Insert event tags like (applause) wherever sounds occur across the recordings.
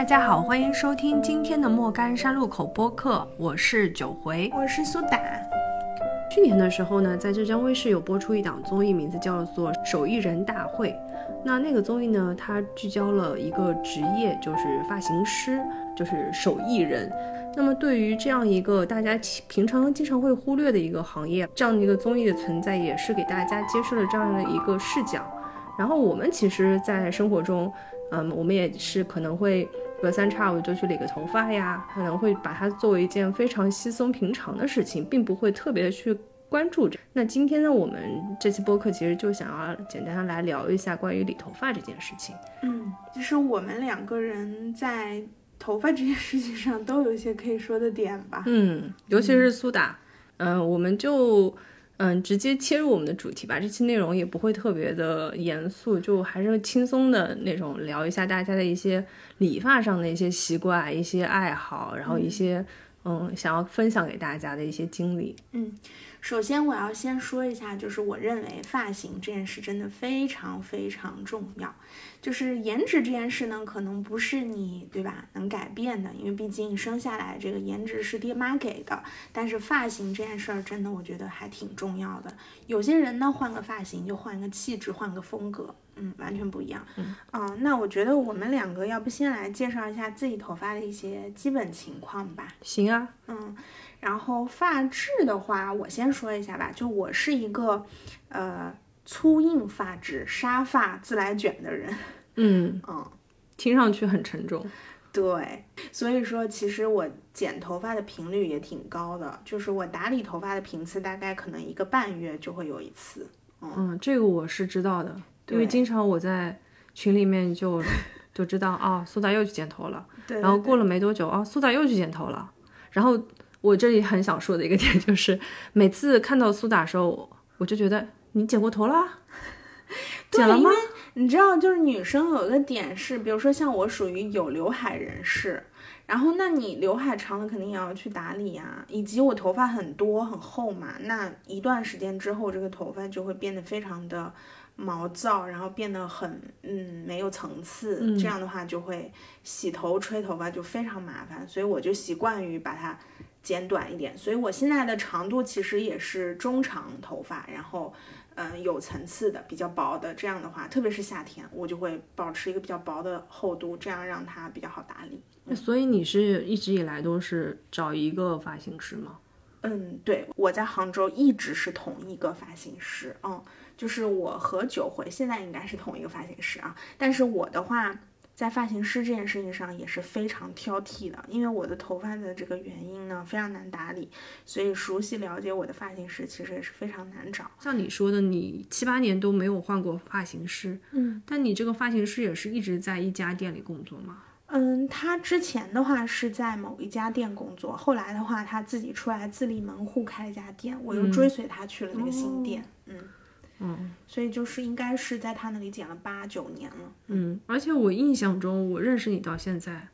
大家好，欢迎收听今天的莫干山路口播客，我是九回。我是苏打。去年的时候呢，在浙江卫视有播出一档综艺，名字叫做《手艺人大会》。那那个综艺呢，它聚焦了一个职业，就是发型师，就是手艺人。那么对于这样一个大家其平常经常会忽略的一个行业，这样的一个综艺的存在，也是给大家揭示了这样的一个视角。然后我们其实，在生活中，嗯，我们也是可能会隔三差五就去理个头发呀，可能会把它作为一件非常稀松平常的事情，并不会特别的去关注着。那今天呢，我们这期播客其实就想要简单的来聊一下关于理头发这件事情。嗯，其实我们两个人在头发这件事情上都有一些可以说的点吧。嗯，尤其是苏打，嗯、我们就嗯直接切入我们的主题吧。这期内容也不会特别的严肃，就还是轻松的那种聊一下大家的一些理发上的一些习惯、一些爱好，然后一些嗯想要分享给大家的一些经历。嗯首先，我要先说一下，就是我认为发型这件事真的非常非常重要。就是颜值这件事呢，可能不是你对吧能改变的，因为毕竟生下来这个颜值是爹妈给的。但是发型这件事儿，真的我觉得还挺重要的。有些人呢，换个发型就换个气质，换个风格，嗯，完全不一样。嗯啊、那我觉得我们两个要不先来介绍一下自己头发的一些基本情况吧。行啊，嗯，然后发质的话，我先说一下吧。就我是一个呃粗硬发质、沙发、自来卷的人。(laughs) 嗯，嗯，听上去很沉重。对，所以说其实我剪头发的频率也挺高的，就是我打理头发的频次大概可能一个半月就会有一次。嗯，这个我是知道的，因为经常我在群里面就就知道啊，苏打又去剪头了。对，然后过了没多久啊，苏打又去剪头了。然后我这里很想说的一个点就是，每次看到苏打的时候，我就觉得你剪过头啦，剪了吗？你知道，就是女生有一个点是，比如说像我属于有刘海人士，然后那你刘海长了肯定也要去打理呀、以及我头发很多很厚嘛，那一段时间之后，这个头发就会变得非常的毛躁，然后变得很嗯没有层次，嗯这样的话就会洗头吹头发就非常麻烦，所以我就习惯于把它剪短一点，所以我现在的长度其实也是中长头发，然后。嗯，有层次的，比较薄的，这样的话，特别是夏天，我就会保持一个比较薄的厚度，这样让它比较好打理。所以你是一直以来都是找一个发型师吗？嗯，对，我在杭州一直是同一个发型师，嗯，就是我和九回现在应该是同一个发型师啊，但是我的话，在发型师这件事情上也是非常挑剔的，因为我的头发的这个原因呢非常难打理，所以熟悉了解我的发型师其实也是非常难找。像你说的，你七八年都没有换过发型师，嗯，但你这个发型师也是一直在一家店里工作吗？嗯，他之前的话是在某一家店工作，后来的话他自己出来自立门户开了一家店，我又追随他去了那个新店，嗯嗯所以就是应该是在他那里剪了八九年了。嗯，而且我印象中，我认识你到现在，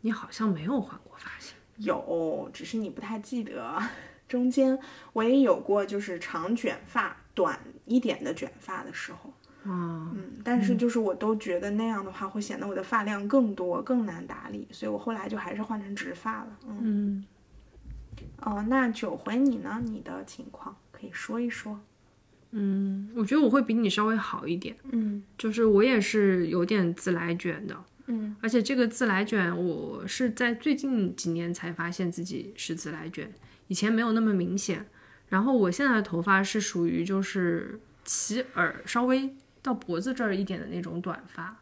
你好像没有换过发型。有，只是你不太记得。中间我也有过，就是长卷发、短一点的卷发的时候，啊、嗯，但是就是我都觉得那样的话会显得我的发量更多、更难打理，所以我后来就还是换成直发了。嗯，嗯，哦，那九回你呢？你的情况可以说一说。嗯，我觉得我会比你稍微好一点，嗯。就是我也是有点自来卷的，嗯。而且这个自来卷我是在最近几年才发现自己是自来卷，以前没有那么明显。然后我现在的头发是属于就是齐耳稍微到脖子这儿一点的那种短发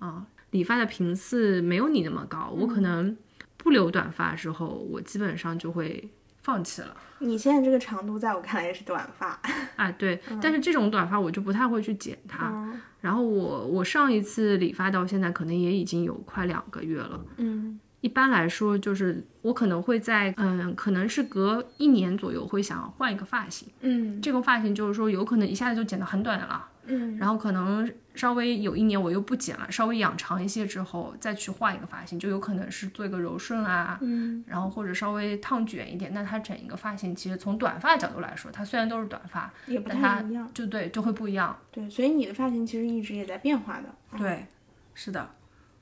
啊，理发的频次没有你那么高，我可能不留短发的时候，我基本上就会放弃了。你现在这个长度，在我看来也是短发。(laughs) 啊，对，但是这种短发我就不太会去剪它。嗯然后我我上一次理发到现在可能也已经有快两个月了。嗯一般来说，就是我可能会在嗯，可能是隔一年左右会想要换一个发型。嗯这个发型就是说有可能一下子就剪得很短了，嗯然后可能稍微有一年我又不剪了，稍微养长一些之后再去换一个发型，就有可能是做一个柔顺啊，嗯然后或者稍微烫卷一点。那它整一个发型其实从短发角度来说，它虽然都是短发，也不但它太一样。就对就会不一样。对，所以你的发型其实一直也在变化的。嗯对，是的，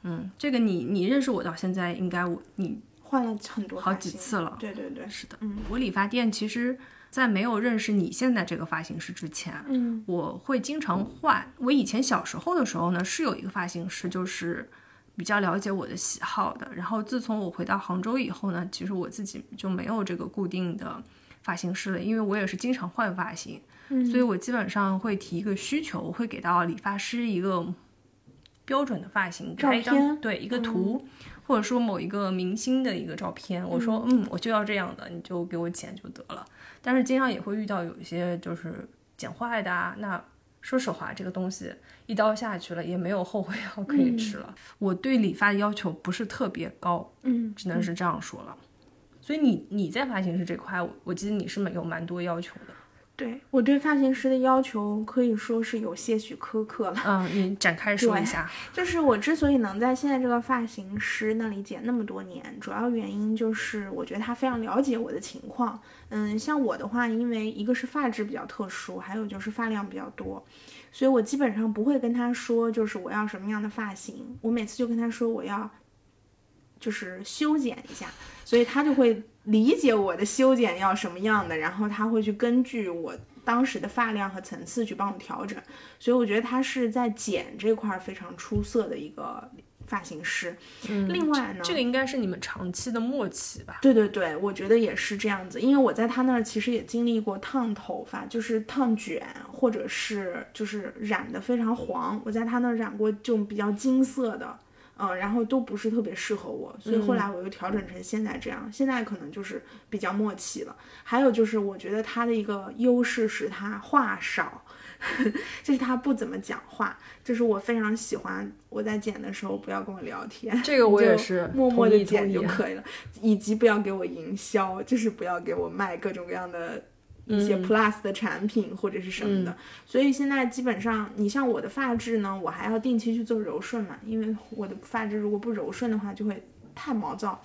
嗯，这个你你认识我到现在，应该我你换了很多好几次了。对对对，是的，嗯我理发店其实，在没有认识你现在这个发型师之前，嗯我会经常换。我以前小时候的时候呢，是有一个发型师，就是比较了解我的喜好的。然后自从我回到杭州以后呢，其实我自己就没有这个固定的发型师了，因为我也是经常换发型，嗯所以我基本上会提一个需求，我会给到理发师一个标准的发型，给他一照片张对一个图。或者说某一个明星的一个照片，我说嗯，我就要这样的，你就给我剪就得了。但是经常也会遇到有一些就是剪坏的啊，那说实话，这个东西一刀下去了，也没有后悔药可以吃了。我对理发的要求不是特别高，嗯，只能是这样说了。所以你你在发型师这块，我我记得你是有蛮多要求的。对我对发型师的要求可以说是有些许苛刻了。嗯，你展开 (laughs) 说一下。就是我之所以能在现在这个发型师那里剪那么多年，主要原因就是我觉得他非常了解我的情况。嗯，像我的话，因为一个是发质比较特殊，还有就是发量比较多，所以我基本上不会跟他说就是我要什么样的发型，我每次就跟他说我要就是修剪一下，所以他就会理解我的修剪要什么样的，然后他会去根据我当时的发量和层次去帮我调整。所以我觉得他是在剪这块儿非常出色的一个发型师。嗯，另外呢，这个应该是你们长期的默契吧？对对对，我觉得也是这样子，因为我在他那儿其实也经历过烫头发，就是烫卷，或者是就是染的非常黄，我在他那儿染过这种比较金色的。嗯，然后都不是特别适合我，所以后来我又调整成现在这样。现在可能就是比较默契了。还有就是，我觉得他的一个优势是他话少，(laughs) 就是他不怎么讲话。就是我非常喜欢我在剪的时候不要跟我聊天，这个我也是默默的剪就可以了，以及不要给我营销，就是不要给我卖各种各样的。一些 plus 的产品或者是什么的，所以现在基本上，你像我的发质呢，我还要定期去做柔顺嘛，因为我的发质如果不柔顺的话，就会太毛躁，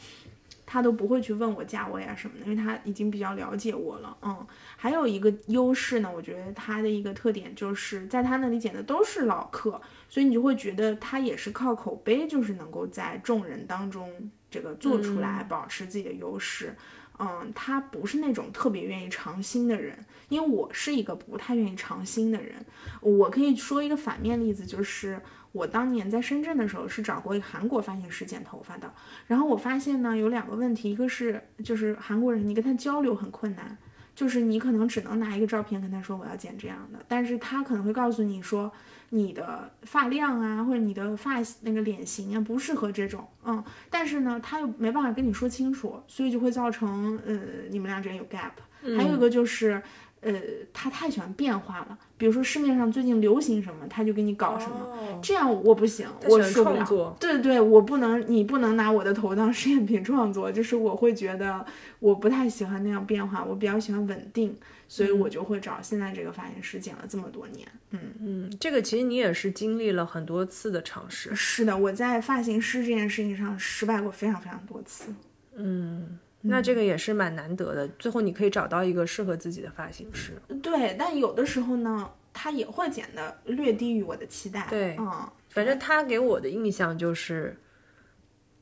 他都不会去问我价位啊什么的，因为他已经比较了解我了。嗯，还有一个优势呢，我觉得他的一个特点就是在他那里剪的都是老客，所以你就会觉得他也是靠口碑，就是能够在众人当中这个做出来，保持自己的优势。嗯，嗯他不是那种特别愿意尝新的人，因为我是一个不太愿意尝新的人。我可以说一个反面例子，就是我当年在深圳的时候是找过一个韩国发型师剪头发的，然后我发现呢有两个问题，一个是就是韩国人你跟他交流很困难，就是你可能只能拿一个照片跟他说我要剪这样的，但是他可能会告诉你说你的发量啊或者你的发那个脸型啊不适合这种，嗯，但是呢他又没办法跟你说清楚，所以就会造成呃你们俩之间有 gap。还有一个就是。呃，他太喜欢变化了，比如说市面上最近流行什么，他就给你搞什么，哦这样我不行，我受不了。对对，我不能，你不能拿我的头当实验品创作，就是我会觉得我不太喜欢那样变化，我比较喜欢稳定，所以我就会找现在这个发型师剪了这么多年。嗯，嗯，这个其实你也是经历了很多次的尝试。是的，我在发型师这件事情上失败过非常非常多次。嗯，那这个也是蛮难得的，最后你可以找到一个适合自己的发型师。对，但有的时候呢，他也会剪的略低于我的期待。对嗯，反正他给我的印象就是，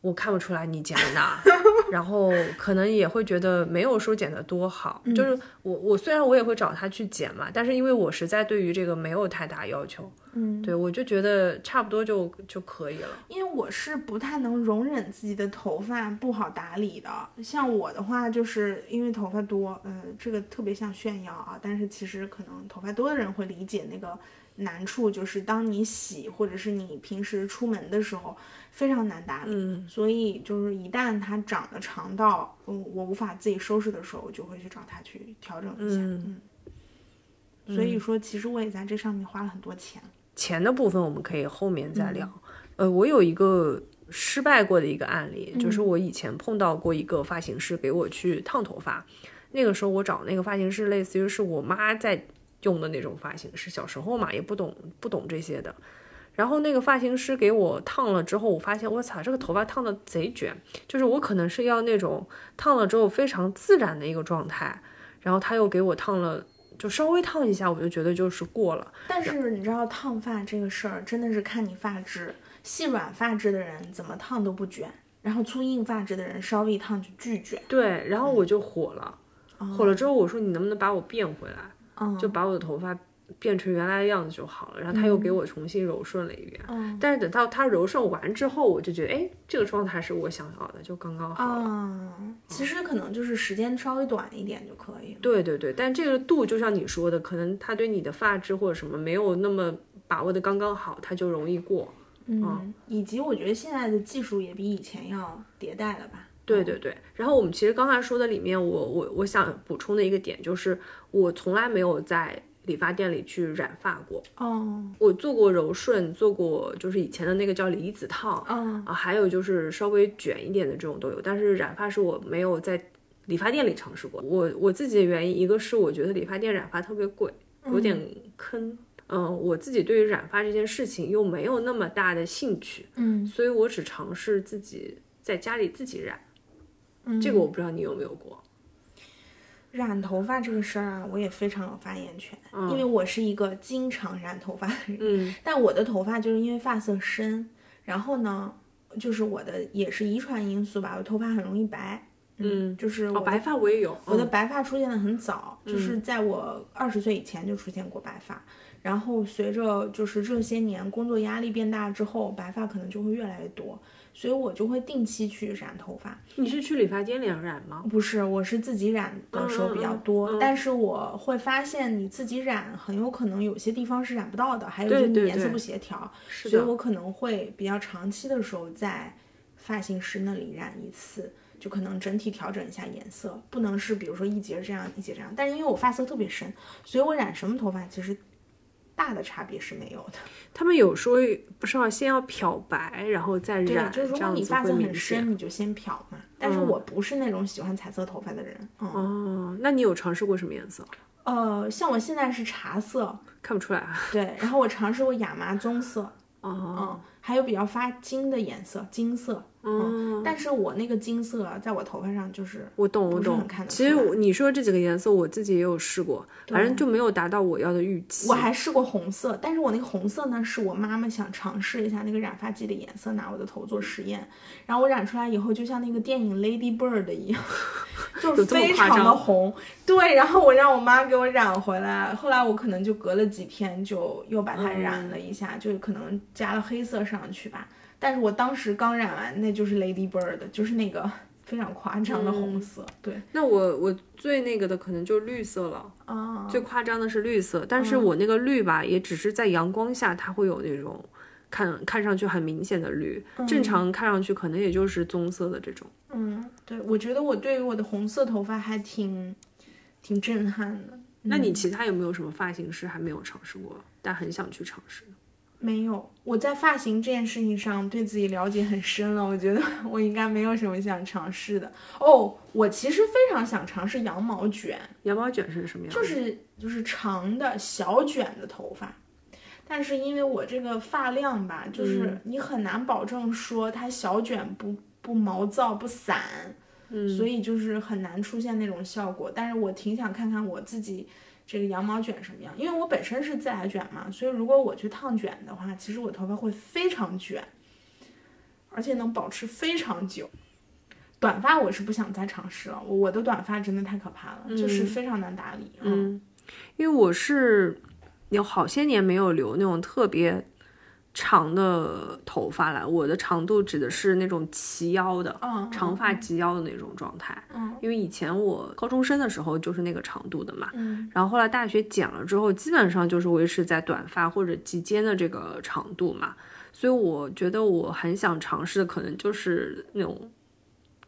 我看不出来你剪的哪，(laughs) 然后可能也会觉得没有说剪的多好。就是我我虽然我也会找他去剪嘛，但是因为我实在对于这个没有太大要求，嗯，对我就觉得差不多就就可以了。因为我是不太能容忍自己的头发不好打理的。像我的话，就是因为头发多，嗯、这个特别像炫耀啊。但是其实可能头发多的人会理解那个难处，就是当你洗或者是你平时出门的时候非常难打理。嗯，所以就是一旦它长得长到嗯我无法自己收拾的时候，我就会去找他去调整一下。嗯嗯，所以说其实我也在这上面花了很多钱。钱的部分我们可以后面再聊。嗯呃，我有一个失败过的一个案例，就是我以前碰到过一个发型师给我去烫头发，那个时候我找那个发型师，类似于是我妈在用的那种发型师，小时候嘛也不懂不懂这些的。然后那个发型师给我烫了之后，我发现我操，这个头发烫的贼卷，就是我可能是要那种烫了之后非常自然的一个状态，然后他又给我烫了，就稍微烫一下，我就觉得就是过了。但是你知道烫发这个事儿真的是看你发质，细软发质的人怎么烫都不卷，然后粗硬发质的人稍微一烫就巨卷。对，然后我就火了，火了之后我说你能不能把我变回来，嗯就把我的头发变成原来的样子就好了。然后他又给我重新柔顺了一遍，嗯但是等到他柔顺完之后，我就觉得哎，这个状态是我想要的，就刚刚好。嗯，其实可能就是时间稍微短一点就可以了。对对对，但这个度就像你说的，可能他对你的发质或者什么没有那么把握的刚刚好，他就容易过。嗯，以及我觉得现在的技术也比以前要迭代了吧？对对对，然后我们其实刚才说的里面，我我我想补充的一个点就是，我从来没有在理发店里去染发过。哦，我做过柔顺，做过就是以前的那个叫离子烫，嗯啊，还有就是稍微卷一点的这种都有，但是染发是我没有在理发店里尝试过。我我自己的原因，一个是我觉得理发店染发特别贵，有点坑。嗯，我自己对于染发这件事情又没有那么大的兴趣，嗯所以我只尝试自己在家里自己染。嗯，这个我不知道你有没有过。染头发这个事儿啊，我也非常有发言权，嗯因为我是一个经常染头发的人。嗯但我的头发就是因为发色深，然后呢，就是我的也是遗传因素吧，我头发很容易白。嗯，哦，就是我的白发我也有。我的嗯白发出现的很早，嗯就是在我二十岁以前就出现过白发，然后随着就是这些年工作压力变大之后，白发可能就会越来越多，所以我就会定期去染头发。你是去理发店里染吗？不是，我是自己染的时候比较多，嗯嗯嗯但是我会发现你自己染很有可能有些地方是染不到的，还有就是你颜色不协调。所以我可能会比较长期的时候在发型师那里染一次，就可能整体调整一下颜色，不能是比如说一节这样一节这样。但是因为我发色特别深，所以我染什么头发其实大的差别是没有的。(laughs) 他们有说不是要先要漂白，然后再对，染，就如果你发色很。深，你就先漂嘛。但是我不是那种喜欢彩色头发的人，嗯，哦，那你有尝试过什么颜色？呃，像我现在是茶色，看不出来啊。(laughs) 对，然后我尝试过亚麻棕色，哦，嗯，还有比较发金的颜色，金色。嗯，但是我那个金色啊在我头发上就是我懂，我懂其实我你说这几个颜色，我自己也有试过，反正就没有达到我要的预期。我还试过红色，但是我那个红色呢，是我妈妈想尝试一下那个染发剂的颜色，拿我的头做实验，然后我染出来以后，就像那个电影《Lady Bird》一样，(laughs) 就非常的红。对，然后我让我妈给我染回来，后来我可能就隔了几天就又把它染了一下，就可能加了黑色上去吧。但是我当时刚染完，那就是 Lady Bird，就是那个 (laughs) 非常夸张的红色。对，那我我最那个的可能就是绿色了，啊，最夸张的是绿色，但是我那个绿吧，也只是在阳光下它会有那种看看上去很明显的绿，正常看上去可能也就是棕色的这种。嗯，对，我觉得我对于我的红色头发还挺挺震撼的。那你其他有没有什么发型师还没有尝试过，但很想去尝试？没有，我在发型这件事情上对自己了解很深了，我觉得 (laughs) 我应该没有什么想尝试的。哦，我其实非常想尝试羊毛卷，羊毛卷是什么样的？就是就是长的小卷的头发，但是因为我这个发量吧，就是你很难保证说它小卷不不毛躁不散，嗯，所以就是很难出现那种效果。但是我挺想看看我自己这个羊毛卷什么样，因为我本身是自来卷嘛，所以如果我去烫卷的话，其实我头发会非常卷，而且能保持非常久。短发我是不想再尝试了，我我的短发真的太可怕了，就是非常难打理。嗯，因为我是有好些年没有留那种特别长的头发来，我的长度指的是那种齐腰的，嗯，长发及腰的那种状态。嗯，因为以前我高中生的时候就是那个长度的嘛，嗯然后后来大学剪了之后，基本上就是维持在短发或者及肩的这个长度嘛，所以我觉得我很想尝试的可能就是那种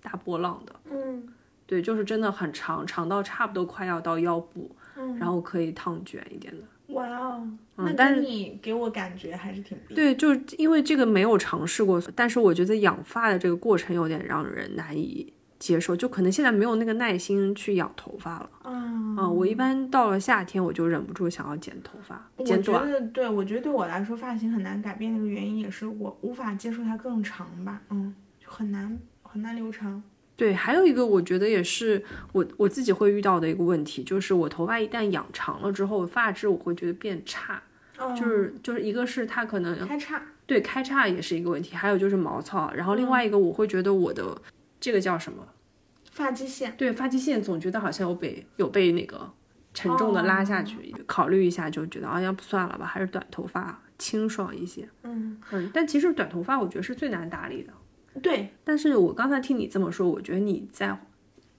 大波浪的，嗯对，就是真的很长，长到差不多快要到腰部，嗯，然后可以烫卷一点的。哇哦，那嗯但是你给我感觉还是挺。对，就是因为这个没有尝试过，但是我觉得养发的这个过程有点让人难以接受，就可能现在没有那个耐心去养头发了。嗯啊、我一般到了夏天我就忍不住想要剪头发，我觉剪短。得对，我觉得对我来说发型很难改变的一个原因也是我无法接受它更长吧，嗯，就很难很难留长。对，还有一个我觉得也是我我自己会遇到的一个问题，就是我头发一旦养长了之后，发质我会觉得变差，嗯，就是就是一个是它可能开叉，对，开叉也是一个问题，还有就是毛糙。然后另外一个，我会觉得我的这个叫什么？发际线。对，发际线总觉得好像有被有被那个沉重的拉下去，考虑一下就觉得啊，要不算了吧，还是短头发清爽一些。嗯嗯，但其实短头发我觉得是最难打理的。对，但是我刚才听你这么说，我觉得你在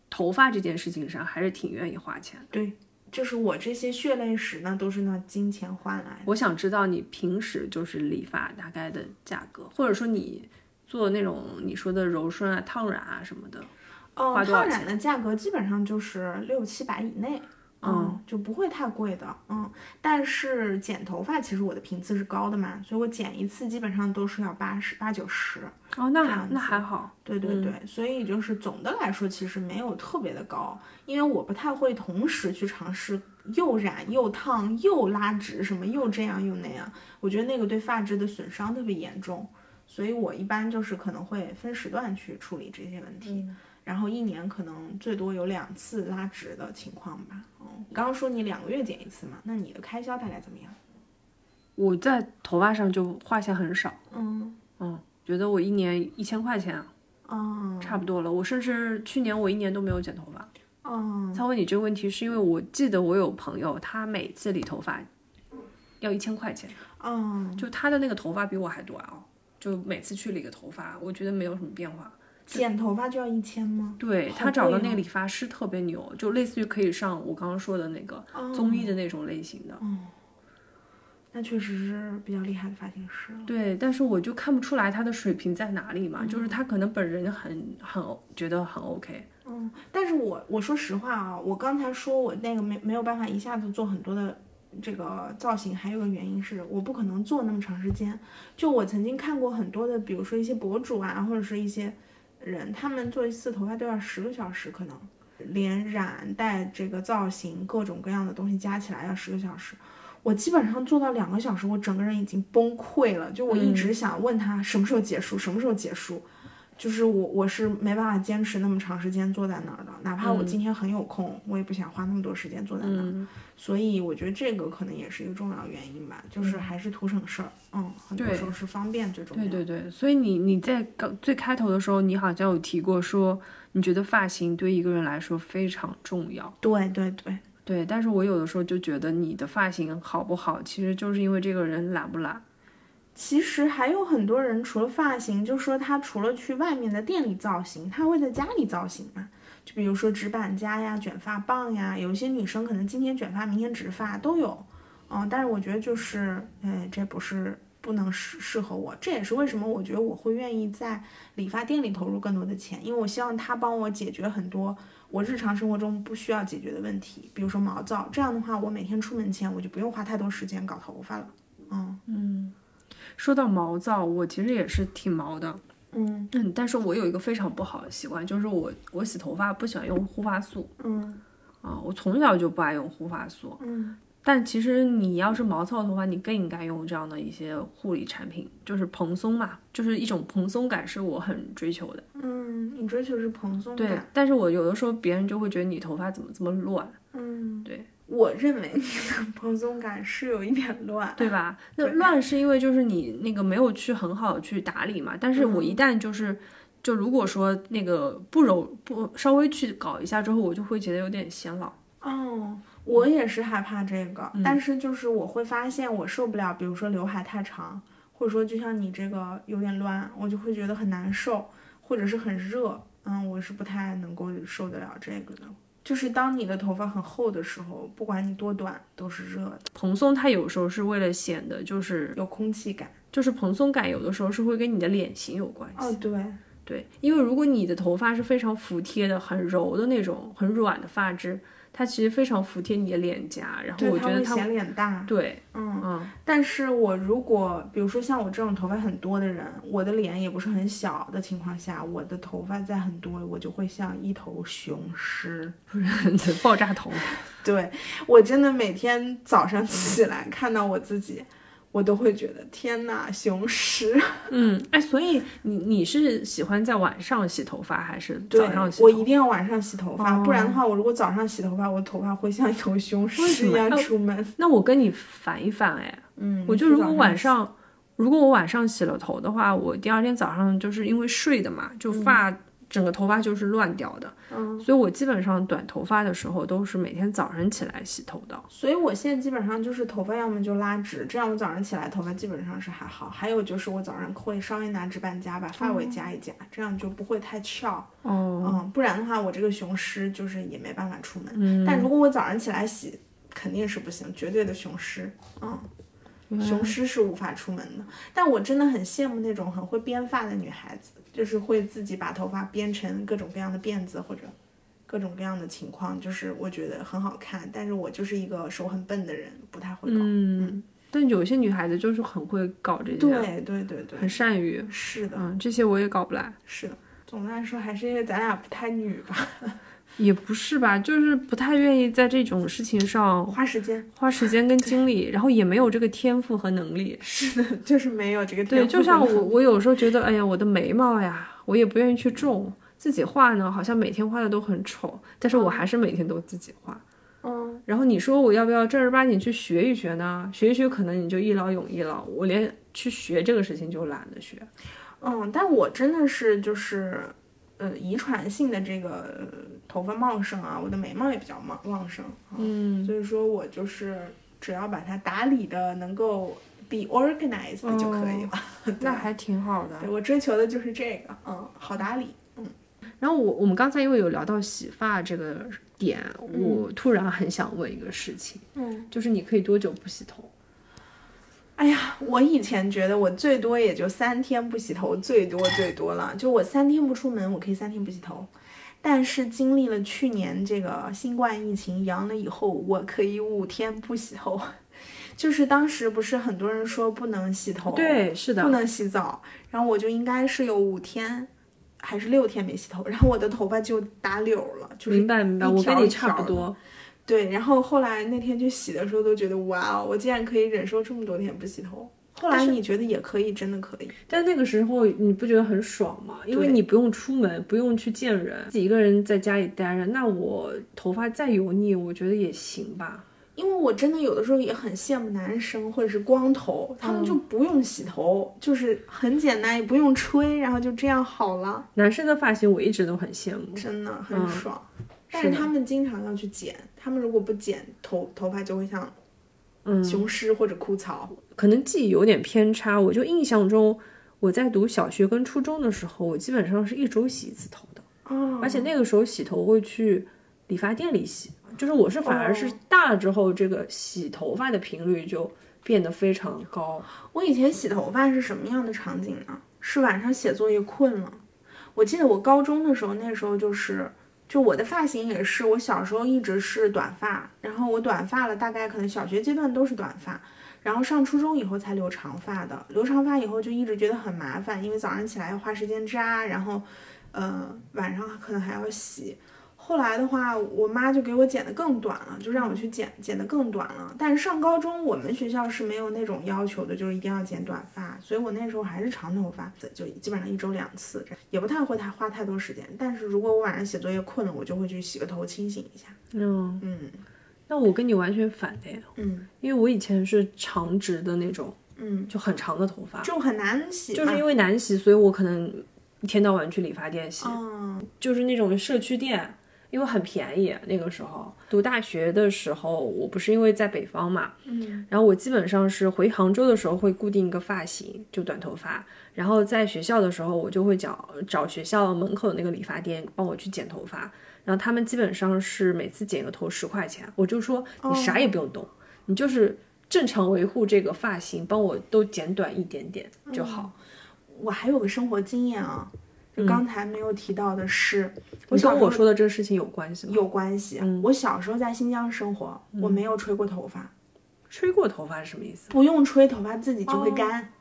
头发这件事情上还是挺愿意花钱的。对，就是我这些血泪史呢，都是拿金钱换来的。我想知道你平时就是理发大概的价格，或者说你做那种你说的柔顺啊、烫染啊什么的，嗯，烫染的价格基本上就是六七百以内。嗯，就不会太贵的，嗯，但是剪头发其实我的频次是高的嘛，所以我剪一次基本上都是要八十八九十。哦，那还那还好。对对对，所以就是总的来说，其实没有特别的高，因为我不太会同时去尝试又染又烫又拉直，什么又这样又那样，我觉得那个对发质的损伤特别严重，所以我一般就是可能会分时段去处理这些问题，然后一年可能最多有两次拉直的情况吧。嗯，刚刚说你两个月剪一次嘛，那你的开销大概怎么样？我在头发上就花钱很少，嗯嗯，觉得我一年一千块钱嗯差不多了。我甚至去年我一年都没有剪头发。嗯他问你这个问题，是因为我记得我有朋友，他每次理头发要一千块钱，嗯，就他的那个头发比我还短哦，就每次去理个头发，我觉得没有什么变化。剪头发就要一千吗？对好他找的那个理发师特别牛，就类似于可以上我刚刚说的那个综艺的那种类型的。哦那确实是比较厉害的发型师了。对，但是我就看不出来他的水平在哪里嘛，就是他可能本人很很觉得很 OK，嗯，但是我我说实话啊，我刚才说我那个没没有办法一下子做很多的这个造型，还有个原因是我不可能做那么长时间。就我曾经看过很多的，比如说一些博主啊，或者是一些人，他们做一次头发都要十个小时，可能连染带这个造型各种各样的东西加起来要十个小时。我基本上做到两个小时，我整个人已经崩溃了。就我一直想问他什么时候结束，什么时候结束。就是我我是没办法坚持那么长时间坐在那儿的，哪怕我今天很有空，我也不想花那么多时间坐在那儿。嗯，所以我觉得这个可能也是一个重要原因吧，就是还是图省事儿。嗯，很多对时候是方便最重要。对对对，所以你你在刚最开头的时候，你好像有提过说，你觉得发型对一个人来说非常重要。对对对对，但是我有的时候就觉得你的发型好不好，其实就是因为这个人懒不懒。其实还有很多人除了发型，就说他除了去外面的店里造型，他会在家里造型嘛。就比如说直板夹呀、卷发棒呀，有一些女生可能今天卷发，明天直发都有。嗯，但是我觉得就是，哎，这不是不能适适合我。这也是为什么我觉得我会愿意在理发店里投入更多的钱，因为我希望他帮我解决很多我日常生活中不需要解决的问题，比如说毛躁。这样的话，我每天出门前我就不用花太多时间搞头发了。嗯嗯说到毛躁，我其实也是挺毛的。嗯嗯，但是我有一个非常不好的习惯，就是我我洗头发不喜欢用护发素嗯啊，我从小就不爱用护发素。嗯但其实你要是毛躁的头发，你更应该用这样的一些护理产品，就是蓬松嘛，就是一种蓬松感是我很追求的。嗯，你追求是蓬松对。，但是我有的时候别人就会觉得你头发怎么这么乱，嗯，对，我认为你的 (laughs) 蓬松感是有一点乱。对吧？那乱是因为就是你那个没有去很好地去打理嘛。但是我一嗯旦就是，就如果说那个不柔不稍微去搞一下之后，我就会觉得有点显老。哦，我也是害怕这个，但是就是我会发现我受不了，比如说刘海太长，或者说就像你这个有点乱，我就会觉得很难受，或者是很热，嗯，我是不太能够受得了这个的。就是当你的头发很厚的时候，不管你多短都是热的，蓬松它有时候是为了显得就是有空气感。就是蓬松感，有的时候是会跟你的脸型有关系。哦，对，对，因为如果你的头发是非常服帖的、很柔的那种、很软的发质，它其实非常服帖你的脸颊，然后，我觉得它它会显脸大。对，嗯，嗯，但是我如果比如说像我这种头发很多的人，我的脸也不是很小的情况下，我的头发再很多，我就会像一头雄狮。(laughs) 不是爆炸头。(laughs) 对我真的每天早上起来看到我自己，我都会觉得天哪，雄狮！(laughs) 嗯，哎，所以你你是喜欢在晚上洗头发还是对早上洗头？我一定要晚上洗头发，哦不然的话，我如果早上洗头发，我头发会像一头雄为什么狮一样哎出门。那我跟你反一反，哎，嗯，我就如果晚上如果我晚上洗了头的话，我第二天早上就是因为睡的嘛，就发、整个头发就是乱掉的。嗯，所以我基本上短头发的时候都是每天早上起来洗头的。所以我现在基本上就是头发要么就拉直，这样我早上起来头发基本上是还好。还有就是我早上会稍微拿直板夹把发尾夹一夹，这样就不会太翘。哦，嗯，不然的话我这个雄狮就是也没办法出门。嗯，但如果我早上起来洗，肯定是不行，绝对的雄狮。嗯。雄狮是无法出门的，但我真的很羡慕那种很会编发的女孩子，就是会自己把头发编成各种各样的辫子或者各种各样的情况，就是我觉得很好看。但是我就是一个手很笨的人，不太会搞。嗯，但有些女孩子就是很会搞这些，对对对对，很善于。是的，嗯，这些我也搞不来。是的，总的来说还是因为咱俩不太女吧。(laughs) 也不是吧，就是不太愿意在这种事情上花时间、花时间跟精力，然后也没有这个天赋和能力。(laughs) 是的，就是没有这个天对，就像我，我有时候觉得，哎呀，我的眉毛呀，我也不愿意去种，自己画呢，好像每天画的都很丑，但是我还是每天都自己画。嗯，然后你说我要不要正儿八经去学一学呢？学一学可能你就一劳永逸了，我连去学这个事情就懒得学。嗯，但我真的是就是。呃，遗传性的这个头发茂盛啊，我的眉毛也比较茂旺盛，嗯，所以说我就是只要把它打理的能够 be organized 就可以了，(laughs) 那还挺好的。对我追求的就是这个，嗯，好打理，嗯。然后我我们刚才因为有聊到洗发这个点，我突然很想问一个事情，嗯，就是你可以多久不洗头？哎呀，我以前觉得我最多也就三天不洗头，最多最多了。就我三天不出门，我可以三天不洗头。但是经历了去年这个新冠疫情阳了以后，我可以五天不洗头。(laughs) 就是当时不是很多人说不能洗头，对，是的，不能洗澡。然后我就应该是有五天还是六天没洗头，然后我的头发就打绺了，就是明白明白，我跟你差不多。对，然后后来那天去洗的时候，都觉得哇哦，我竟然可以忍受这么多天不洗头。后来你觉得也可以，真的可以。但那个时候你不觉得很爽吗？因为你不用出门，不用去见人，自己一个人在家里待着。那我头发再油腻，我觉得也行吧。因为我真的有的时候也很羡慕男生或者是光头，他们就不用洗头，就是很简单，也不用吹，然后就这样好了。男生的发型我一直都很羡慕，真的很爽。但是他们经常要去剪，他们如果不剪头，头发就会像，嗯，雄狮或者枯草。可能记忆有点偏差，我就印象中我在读小学跟初中的时候，我基本上是一周洗一次头的。哦，而且那个时候洗头会去理发店里洗，就是我是反而是大了之后，这个洗头发的频率就变得非常高。我以前洗头发是什么样的场景呢？是晚上写作业困了。我记得我高中的时候，那时候就是。就我的发型也是，我小时候一直是短发，然后我短发了，大概可能小学阶段都是短发，然后上初中以后才留长发的。留长发以后就一直觉得很麻烦，因为早上起来要花时间扎，然后，呃，晚上可能还要洗。后来的话，我妈就给我剪的更短了，就让我去剪，剪的更短了。但是上高中，我们学校是没有那种要求的，就是一定要剪短发，所以我那时候还是长头发，就基本上一周两次，也不太会太花太多时间。但是如果我晚上写作业困了，我就会去洗个头清醒一下。嗯嗯，那我跟你完全反的呀。嗯，因为我以前是长直的那种，嗯，就很长的头发，就很难洗，就是因为难洗，所以我可能一天到晚去理发店洗，嗯，就是那种社区店。因为很便宜，那个时候读大学的时候，我不是因为在北方嘛，嗯，然后我基本上是回杭州的时候会固定一个发型，就短头发，然后在学校的时候，我就会找找学校门口的那个理发店帮我去剪头发，然后他们基本上是每次剪个头十块钱，我就说你啥也不用动，你就是正常维护这个发型，帮我都剪短一点点就好。我还有个生活经验啊。刚才没有提到的是，我跟我说的这个事情有关系吗？有关系。我小时候在新疆生活，我没有吹过头发。吹过头发是什么意思？不用吹，头发自己就会干。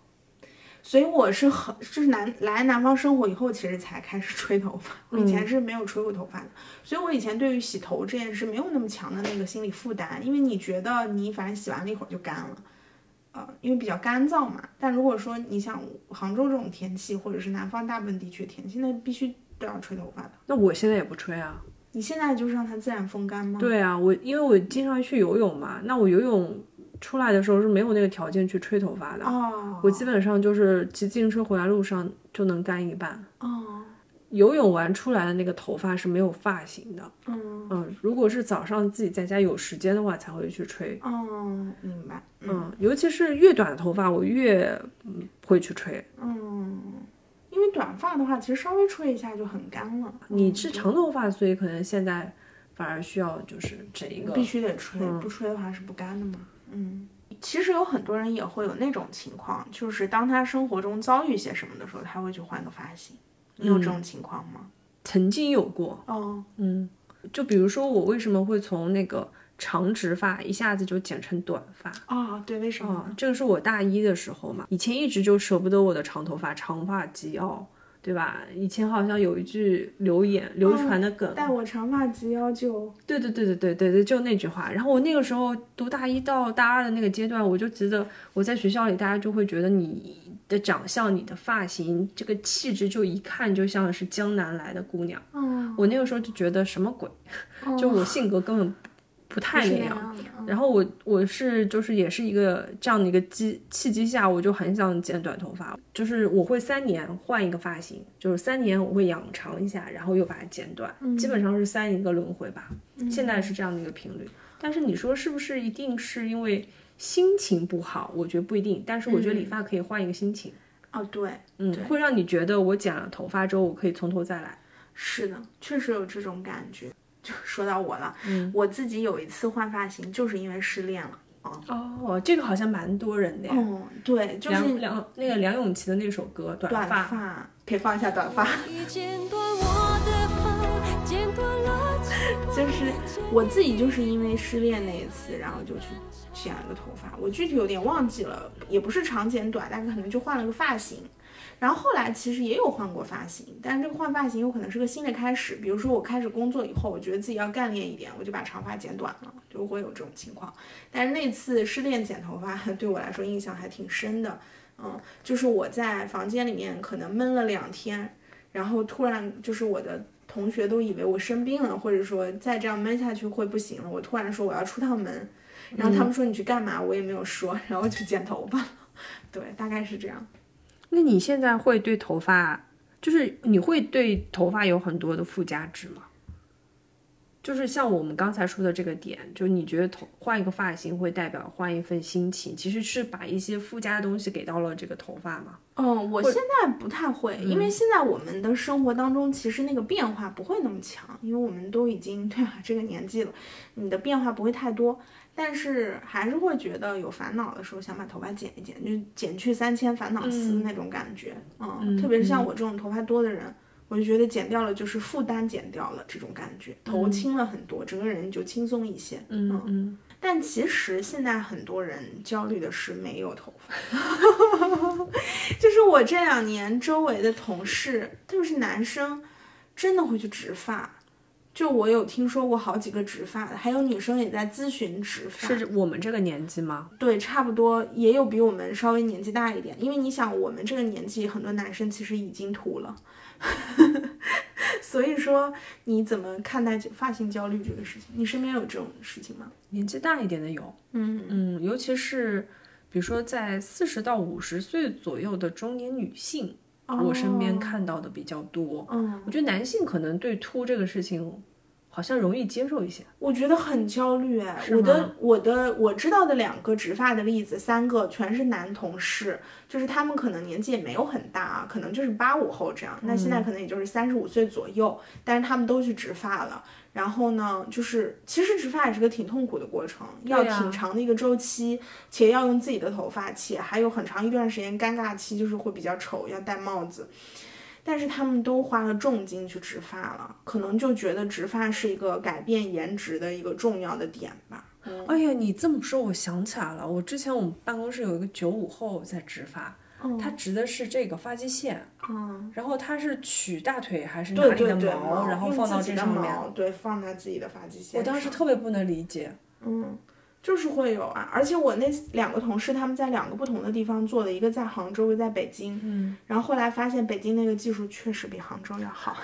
所以我是很，就是南来南方生活以后，其实才开始吹头发。我以前是没有吹过头发的，所以我以前对于洗头这件事没有那么强的那个心理负担，因为你觉得你反正洗完了一会儿就干了。呃，因为比较干燥嘛，但如果说你像杭州这种天气，或者是南方大部分地区的天气，那必须都要吹头发的。那我现在也不吹啊。你现在就是让它自然风干吗？对啊，我因为我经常去游泳嘛，那我游泳出来的时候是没有那个条件去吹头发的。哦，我基本上就是骑自行车回来路上就能干一半。哦，游泳完出来的那个头发是没有发型的。嗯，嗯，如果是早上自己在家有时间的话，才会去吹。哦，明白。嗯，尤其是越短的头发，我越嗯会去吹。嗯，因为短发的话，其实稍微吹一下就很干了。你是长头发，所以可能现在反而需要就是整一个。必须得吹，不吹的话是不干的嘛。嗯，其实有很多人也会有那种情况，就是当他生活中遭遇一些什么的时候，他会去换个发型。你有这种情况吗？曾经有过。哦，嗯，就比如说我为什么会从那个长直发一下子就剪成短发？哦，对，为什么？啊，这个是我大一的时候嘛，以前一直就舍不得我的长头发，长发及腰，对吧？以前好像有一句流言流传的梗，待我长发及腰就……对对对对对对对，就那句话。然后我那个时候读大一到大二的那个阶段，我就觉得我在学校里，大家就会觉得你的长相、你的发型、这个气质，就一看就像是江南来的姑娘。嗯，我那个时候就觉得什么鬼，(laughs) 就我性格根本不太那样。然后我我是就是也是一个这样的一个机契机下，我就很想剪短头发，就是我会三年换一个发型，就是三年我会养长一下，然后又把它剪短，基本上是三一个轮回吧。现在是这样的一个频率，但是你说是不是一定是因为心情不好？我觉得不一定，但是我觉得理发可以换一个心情，哦，对，嗯，会让你觉得我剪了头发之后，我可以从头再来。是的，确实有这种感觉。就说到我了，嗯我自己有一次换发型，就是因为失恋了。哦哦，这个好像蛮多人的呀。哦，对，就是梁梁那个梁咏琪的那首歌《短短发》，可以放一下短发。已剪断我就是我自己就是因为失恋那一次，然后就去剪了个头发，我具体有点忘记了，也不是长剪短，但可能就换了个发型。然后后来其实也有换过发型，但是这个换发型有可能是个新的开始。比如说我开始工作以后，我觉得自己要干练一点，我就把长发剪短了，就会有这种情况。但是那次失恋剪头发 (laughs) 对我来说印象还挺深的，嗯，就是我在房间里面可能闷了两天，然后突然就是我的同学都以为我生病了，或者说再这样闷下去会不行了。我突然说我要出趟门，然后他们说你去干嘛，我也没有说，然后就剪头发。(laughs) 对，大概是这样。那你现在会对头发，就是你会对头发有很多的附加值吗？就是像我们刚才说的这个点，就你觉得头换一个发型会代表换一份心情，其实是把一些附加的东西给到了这个头发吗？嗯，我现在不太会，因为现在我们的生活当中其实那个变化不会那么强，因为我们都已经 (laughs) 对吧这个年纪了，你的变化不会太多，但是还是会觉得有烦恼的时候想把头发剪一剪，就剪去三千烦恼丝那种感觉。嗯，特别是像我这种头发多的人，我就觉得剪掉了就是负担减掉了这种感觉，头轻了很多，整个人就轻松一些。嗯嗯，但其实现在很多人焦虑的是没有头发，(laughs) 就是我这两年周围的同事，特别是男生，真的会去植发。就我有听说过好几个植发的，还有女生也在咨询植发。是我们这个年纪吗？对，差不多也有比我们稍微年纪大一点，因为你想，我们这个年纪很多男生其实已经秃了，(laughs) 所以说你怎么看待发型焦虑这个事情？你身边有这种事情吗？年纪大一点的有，嗯嗯，尤其是比如说在四十到五十岁左右的中年女性，我身边看到的比较多。嗯，我觉得男性可能对秃这个事情好像容易接受一些。我觉得很焦虑哎，我的我的我知道的两个植发的例子，三个全是男同事，就是他们可能年纪也没有很大啊，可能就是八五后这样，那嗯现在可能也就是三十五岁左右，但是他们都去植发了。然后呢，就是其实植发也是个挺痛苦的过程，要挺长的一个周期，且要用自己的头发，且还有很长一段时间尴尬期，就是会比较丑，要戴帽子。但是他们都花了重金去植发了，可能就觉得植发是一个改变颜值的一个重要的点吧。哎呀，你这么说，我想起来了，我之前我们办公室有一个九五后在植发，他植的是这个发际线，嗯，然后它是取大腿还是哪里的毛，然后放到这上面。对，放在自己的发际线我当时特别不能理解，嗯，就是会有啊，而且我那两个同事他们在两个不同的地方做的，一个在杭州，一个在北京，嗯，然后后来发现北京那个技术确实比杭州要好，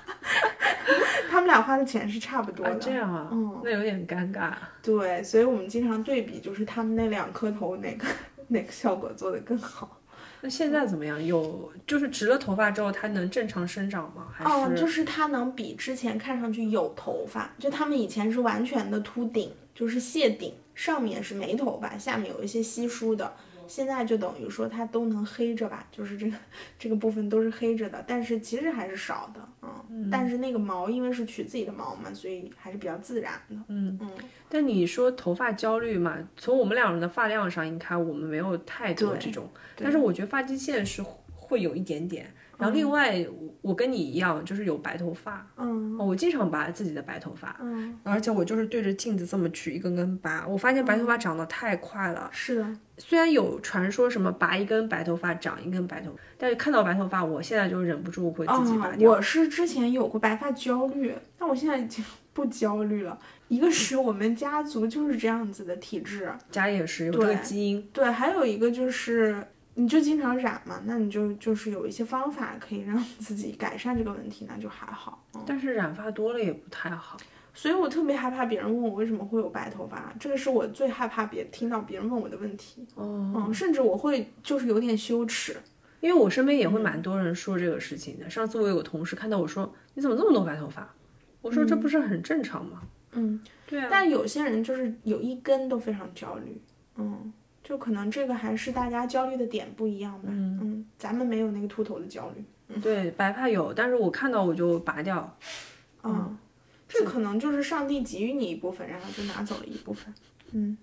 (laughs) 他们俩花的钱是差不多的。啊，这样啊，嗯那有点尴尬。对，所以我们经常对比，就是他们那两颗头哪个哪个效果做得更好。那现在怎么样？有就是植了头发之后，它能正常生长吗？还哦，是就是它能比之前看上去有头发，就他们以前是完全的秃顶，就是谢顶，上面是没头发，下面有一些稀疏的。现在就等于说它都能黑着吧，就是这个这个部分都是黑着的，但是其实还是少的，嗯，但是那个毛因为是取自己的毛嘛，所以还是比较自然的，嗯嗯，但你说头发焦虑嘛？从我们两人的发量上，应该我们没有太多对这种，但是我觉得发际线是会有一点点。然后另外，我我跟你一样，就是有白头发，嗯哦我经常拔自己的白头发，嗯，而且我就是对着镜子这么去一根根拔。我发现白头发长得太快了，是的，虽然有传说什么拔一根白头发长一根白头发，但是看到白头发，我现在就忍不住会自己拔哦，掉。我是之前有过白发焦虑，但我现在已经 (laughs) 不焦虑了。一个是我们家族就是这样子的体质，家里也是有这个基因，对，还有一个就是，你就经常染嘛，那你就就是有一些方法可以让 (laughs) 自己改善这个问题，那就还好。嗯，但是染发多了也不太好。所以我特别害怕别人问我为什么会有白头发，这个是我最害怕别听到别人问我的问题。哦，嗯，甚至我会就是有点羞耻。因为我身边也会蛮多人说这个事情的。上次我有个同事看到我说：“你怎么这么多白头发？”我说：“这不是很正常吗嗯，？”对啊，但有些人就是有一根都非常焦虑。嗯，就可能这个还是大家焦虑的点不一样吧。嗯咱们没有那个秃头的焦虑。对白发有，但是我看到我就拔掉。嗯，这可能就是上帝给予你一部分，然后就拿走了一部分。嗯，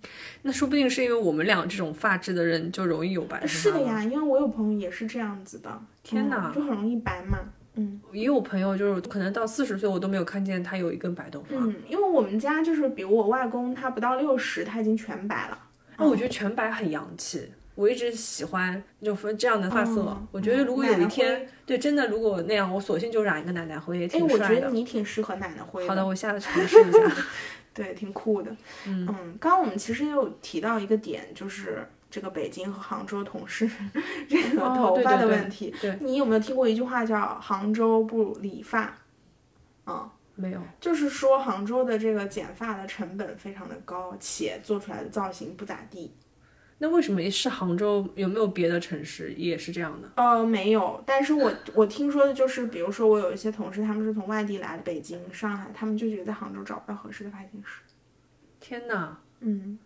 那说不定是因为我们俩这种发质的人就容易有白头发。是的。呀，因为我有朋友也是这样子的。天哪嗯就很容易白嘛。嗯也有朋友就是可能到四十岁我都没有看见他有一根白头发。嗯，因为我们家就是，比如我外公，他不到六十，他已经全白了。那我觉得全白很洋气。我一直喜欢就分这样的发色。嗯我觉得如果有一天，对，真的如果那样，我索性就染一个奶奶灰，也哎，挺我觉得。你挺适合奶奶灰好的，我下次尝试一下。(laughs) 对，挺酷的。嗯刚刚我们其实也有提到一个点，就是这个北京和杭州同事这个哦头发对对对的问题。对你有没有听过一句话叫“杭州不理发”？嗯，没有，就是说杭州的这个剪发的成本非常的高，且做出来的造型不咋地。那为什么是杭州？有没有别的城市也是这样的？呃，没有，但是我我听说的就是，比如说我有一些同事，他们是从外地来的，北京、上海，他们就觉得在杭州找不到合适的发型师。天哪，嗯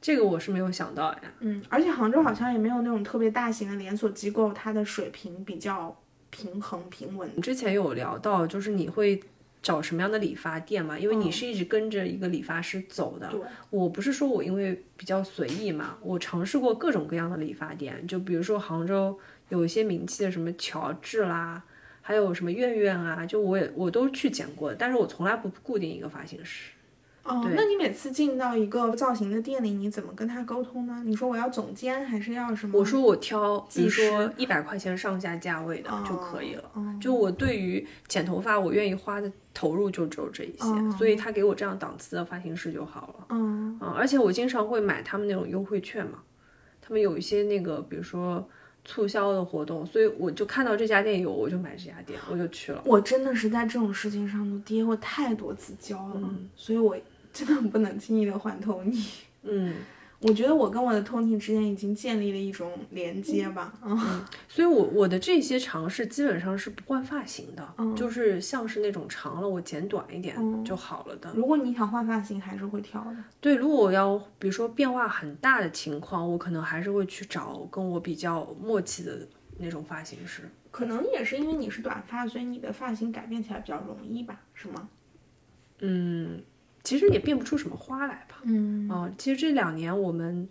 这个我是没有想到呀。嗯，而且杭州好像也没有那种特别大型的连锁机构，它的水平比较平衡平稳。之前有聊到，就是你会找什么样的理发店嘛？因为你是一直跟着一个理发师走的。对我不是说我因为比较随意嘛，我尝试过各种各样的理发店，就比如说杭州有一些名气的什么乔治啦，还有什么苑苑啊，就我也我都去剪过，但是我从来不固定一个发型师。哦，那你每次进到一个造型的店里，你怎么跟他沟通呢？你说我要总监，还是要什么？我说我挑，比如说一百块钱上下价位的就可以了。哦就我对于剪头发，我愿意花的投入就只有这一些，哦所以他给我这样档次的发型师就好了。嗯嗯，而且我经常会买他们那种优惠券嘛，他们有一些那个，比如说促销的活动，所以我就看到这家店有，我就买这家店，我就去了。我真的是在这种事情上都跌过太多次跤了，所以我真的不能轻易的换 Tony。嗯，我觉得我跟我的 Tony 之间已经建立了一种连接吧。嗯所以我我的这些尝试基本上是不换发型的，嗯就是像是那种长了我剪短一点就好了的。如果你想换发型，还是会挑的。对，如果我要比如说变化很大的情况，我可能还是会去找跟我比较默契的那种发型师。可能也是因为你是短发，所以你的发型改变起来比较容易吧？是吗？嗯，其实也变不出什么花来吧。嗯啊、其实这两年我们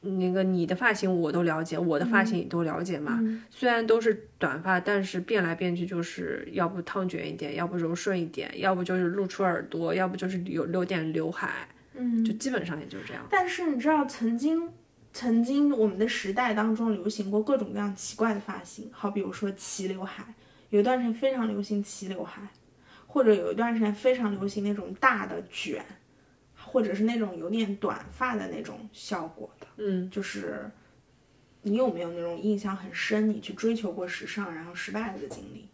那个你的发型我都了解，我的发型也都了解嘛。虽然都是短发，但是变来变去就是要不烫卷一点，要不柔顺一点，要不就是露出耳朵，要不就是留留点刘海，嗯就基本上也就是这样。但是你知道，曾经曾经我们的时代当中流行过各种各样奇怪的发型，好比如说齐刘海，有一段时间非常流行齐刘海，或者有一段时间非常流行那种大的卷，或者是那种有点短发的那种效果的。嗯，就是你有没有那种印象很深，你去追求过时尚然后失败了的经历？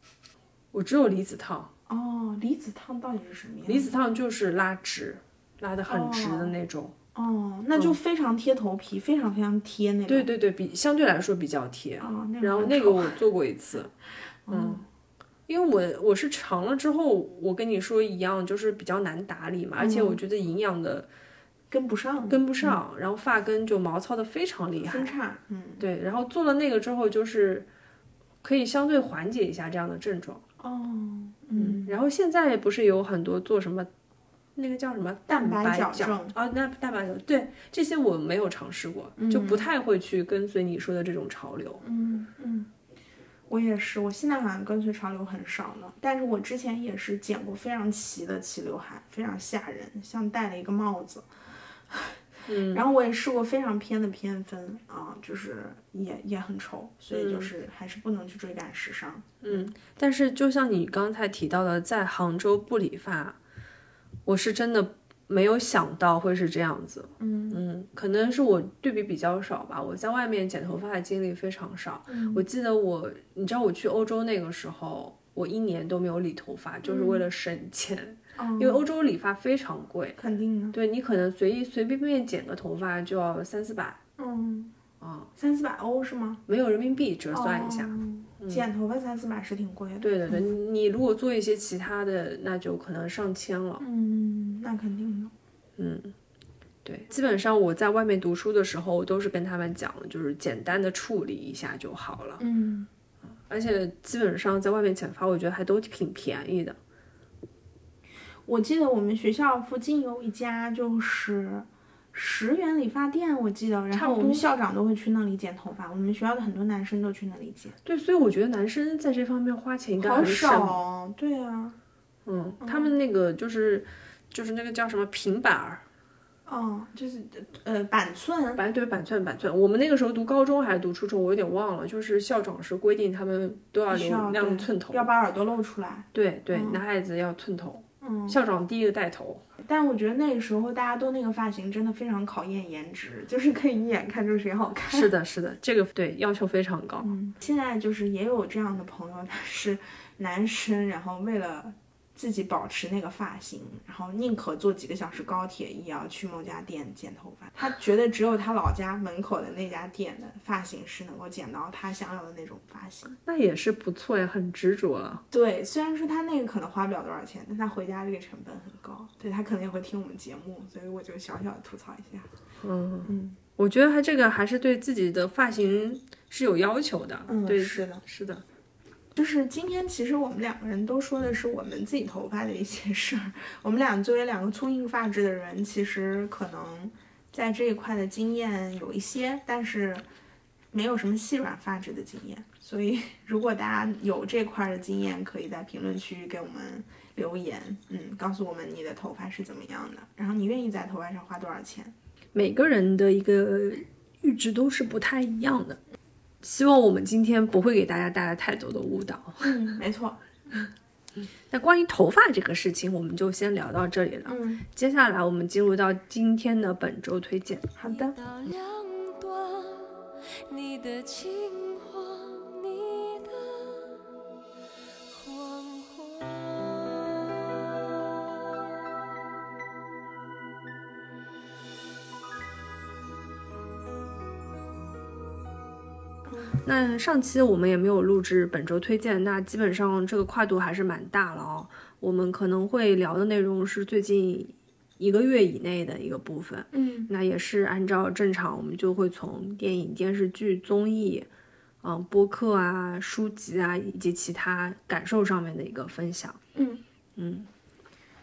我只有离子烫。哦，离子烫到底是什么样？离子烫就是拉直，拉的很直的那种。哦，那就非常贴头皮，非常非常贴那种。对对对，比相对来说比较贴。哦，那然后那个我做过一次，(laughs) 嗯，因为我我是长了之后，我跟你说一样，就是比较难打理嘛，而且我觉得营养的跟不上，跟不上，然后发根就毛糙的非常厉害分。叉。嗯，对，然后做了那个之后，就是可以相对缓解一下这样的症状。哦，嗯，然后现在不是有很多做什么，那个叫什么蛋白白矫正啊？那蛋白矫，对这些我没有尝试过，就不太会去跟随你说的这种潮流。嗯嗯，我也是，我现在好像跟随潮流很少了，但是我之前也是剪过非常齐的齐刘海，非常吓人，像戴了一个帽子。嗯，然后我也试过非常偏的偏分啊，就是也也很丑，所以就是还是不能去追赶时尚。嗯但是就像你刚才提到的，在杭州不理发，我是真的没有想到会是这样子。嗯嗯，可能是我对比比较少吧，我在外面剪头发的经历非常少。我记得我，你知道我去欧洲那个时候，我一年都没有理头发，就是为了省钱，(laughs) 因为欧洲理发非常贵。肯定的。对你可能随意随便便剪个头发就要三四百，嗯啊，三四百欧是吗？没有人民币折算一下。哦剪头发三四百是挺贵的。对对对，你如果做一些其他的，那就可能上千了。嗯，那肯定的。嗯，对，基本上我在外面读书的时候，我都是跟他们讲，就是简单的处理一下就好了。嗯，而且基本上在外面剪发，我觉得还都挺便宜的。我记得我们学校附近有一家就是十元理发店，我记得，然后我们校长都会去那里剪头发，我们学校的很多男生都去那里剪，对，所以我觉得男生在这方面花钱应该好很省。少哦。对啊，嗯，他们那个就是就是那个叫什么平板儿，哦，就是呃板寸，板对板寸板寸。我们那个时候读高中还是读初中，我有点忘了。就是校长是规定他们都要留需要对亮寸头，要把耳朵露出来。对对，男孩子要寸头。嗯，校长第一个带头。但我觉得那个时候大家都那个发型真的非常考验颜值，(laughs) 就是可以一眼看出谁好看。是的，是的，这个对要求非常高。嗯，现在就是也有这样的朋友，他是男生，然后为了自己保持那个发型，然后宁可坐几个小时高铁，也要去某家店剪头发。他觉得只有他老家门口的那家店的发型师能够剪到他想要的那种发型。那也是不错呀，很执着了。对，虽然说他那个可能花不了多少钱，但他回家这个成本很高。对他可能也会听我们节目，所以我就小小的吐槽一下。嗯嗯，我觉得他这个还是对自己的发型是有要求的。嗯对，是的，是的。就是今天，其实我们两个人都说的是我们自己头发的一些事儿。我们俩作为两个粗硬发质的人，其实可能在这一块的经验有一些，但是没有什么细软发质的经验。所以，如果大家有这块的经验，可以在评论区给我们留言，嗯，告诉我们你的头发是怎么样的，然后你愿意在头发上花多少钱。每个人的一个阈值都是不太一样的。希望我们今天不会给大家带来太多的误导。嗯，没错。(laughs) 那关于头发这个事情，我们就先聊到这里了。嗯，接下来我们进入到今天的本周推荐。好的。两端，你的情话，那上期我们也没有录制本周推荐，那基本上这个跨度还是蛮大了哦。我们可能会聊的内容是最近一个月以内的一个部分，嗯那也是按照正常，我们就会从电影、电视剧、综艺，嗯、播客啊、书籍啊以及其他感受上面的一个分享。嗯嗯，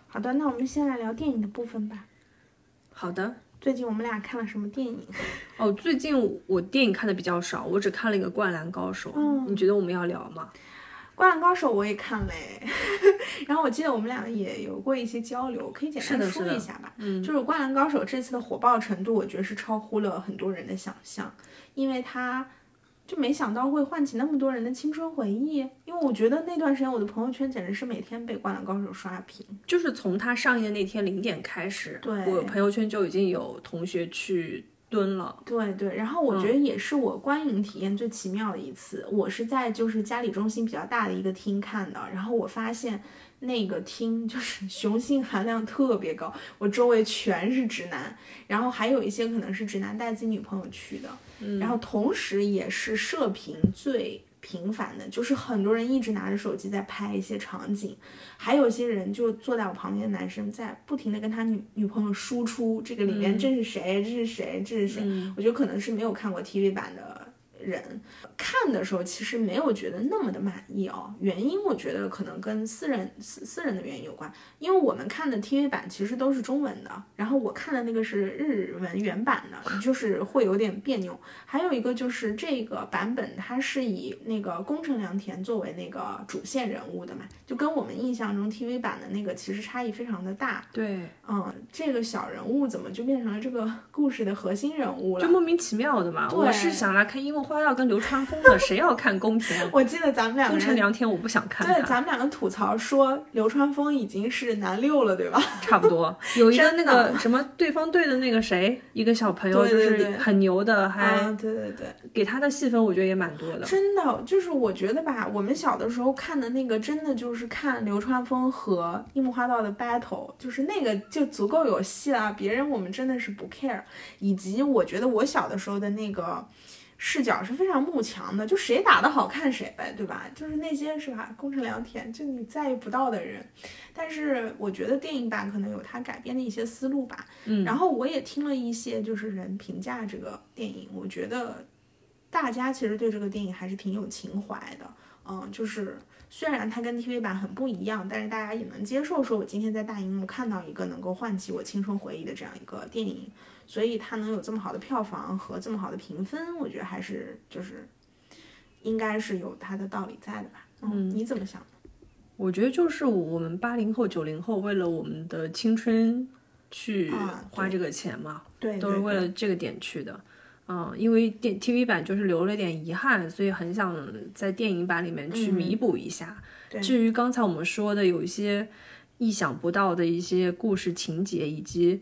好的，那我们先来聊电影的部分吧。好的。最近我们俩看了什么电影？(laughs) 哦，最近我电影看的比较少，我只看了一个《灌篮高手》。嗯你觉得我们要聊吗？《灌篮高手》我也看嘞，(laughs) 然后我记得我们俩也有过一些交流，可以简单说一下吧。嗯就是《灌篮高手》这次的火爆程度，我觉得是超乎了很多人的想象，因为它就没想到会唤起那么多人的青春回忆。因为我觉得那段时间我的朋友圈简直是每天被《灌篮高手》刷屏。就是从它上映的那天零点开始，对我朋友圈就已经有同学去蹲了。对对，然后我觉得也是我观影体验最奇妙的一次。我是在就是家里中心比较大的一个厅看的，然后我发现那个厅就是 (laughs) 雄性含量特别高，我周围全是直男，然后还有一些可能是直男带自己女朋友去的，然后同时也是射频最频繁的，就是很多人一直拿着手机在拍一些场景，还有些人就坐在我旁边的男生在不停的跟他女女朋友输出这个里面这是谁，这是谁，这是谁，我觉得可能是没有看过 TV 版的人看的时候，其实没有觉得那么的满意哦。原因我觉得可能跟私人私私人的原因有关，因为我们看的 TV 版其实都是中文的，然后我看的那个是日文原版的，就是会有点别扭。还有一个就是这个版本它是以那个宫城良田作为那个主线人物的嘛，就跟我们印象中 TV 版的那个其实差异非常的大。对，嗯，这个小人物怎么就变成了这个故事的核心人物了？就莫名其妙的嘛。对我是想来看樱木花道跟流川枫的，(laughs) 谁要看宫田？我记得咱们两个宫城人。良田我不想看对，咱们两个吐槽说流川枫已经是男六了，对吧？差不多。有一个那个什么对方队的那个谁，一个小朋友就是很牛的，还啊，对对对，给他的戏份我觉得也蛮多的。真的就是我觉得吧，我们小的时候看的那个，真的就是看流川枫和樱木花道的 battle，就是那个就足够有戏了，别人我们真的是不 care。以及我觉得我小的时候的那个视角是非常慕强的，就谁打得好看谁呗，对吧？就是那些是吧，功成良田，就你在意不到的人。但是我觉得电影版可能有它改编的一些思路吧。嗯然后我也听了一些就是人评价这个电影，我觉得大家其实对这个电影还是挺有情怀的。嗯，就是虽然它跟 TV 版很不一样，但是大家也能接受，说我今天在大荧幕看到一个能够唤起我青春回忆的这样一个电影，所以它能有这么好的票房和这么好的评分，我觉得还是就是应该是有它的道理在的吧。嗯，你怎么想？我觉得就是我们八零后、九零后为了我们的青春去啊花这个钱嘛，对，都是为了这个点去的。嗯，因为电 TV 版就是留了点遗憾，所以很想在电影版里面去弥补一下。至于刚才我们说的有一些意想不到的一些故事情节，以及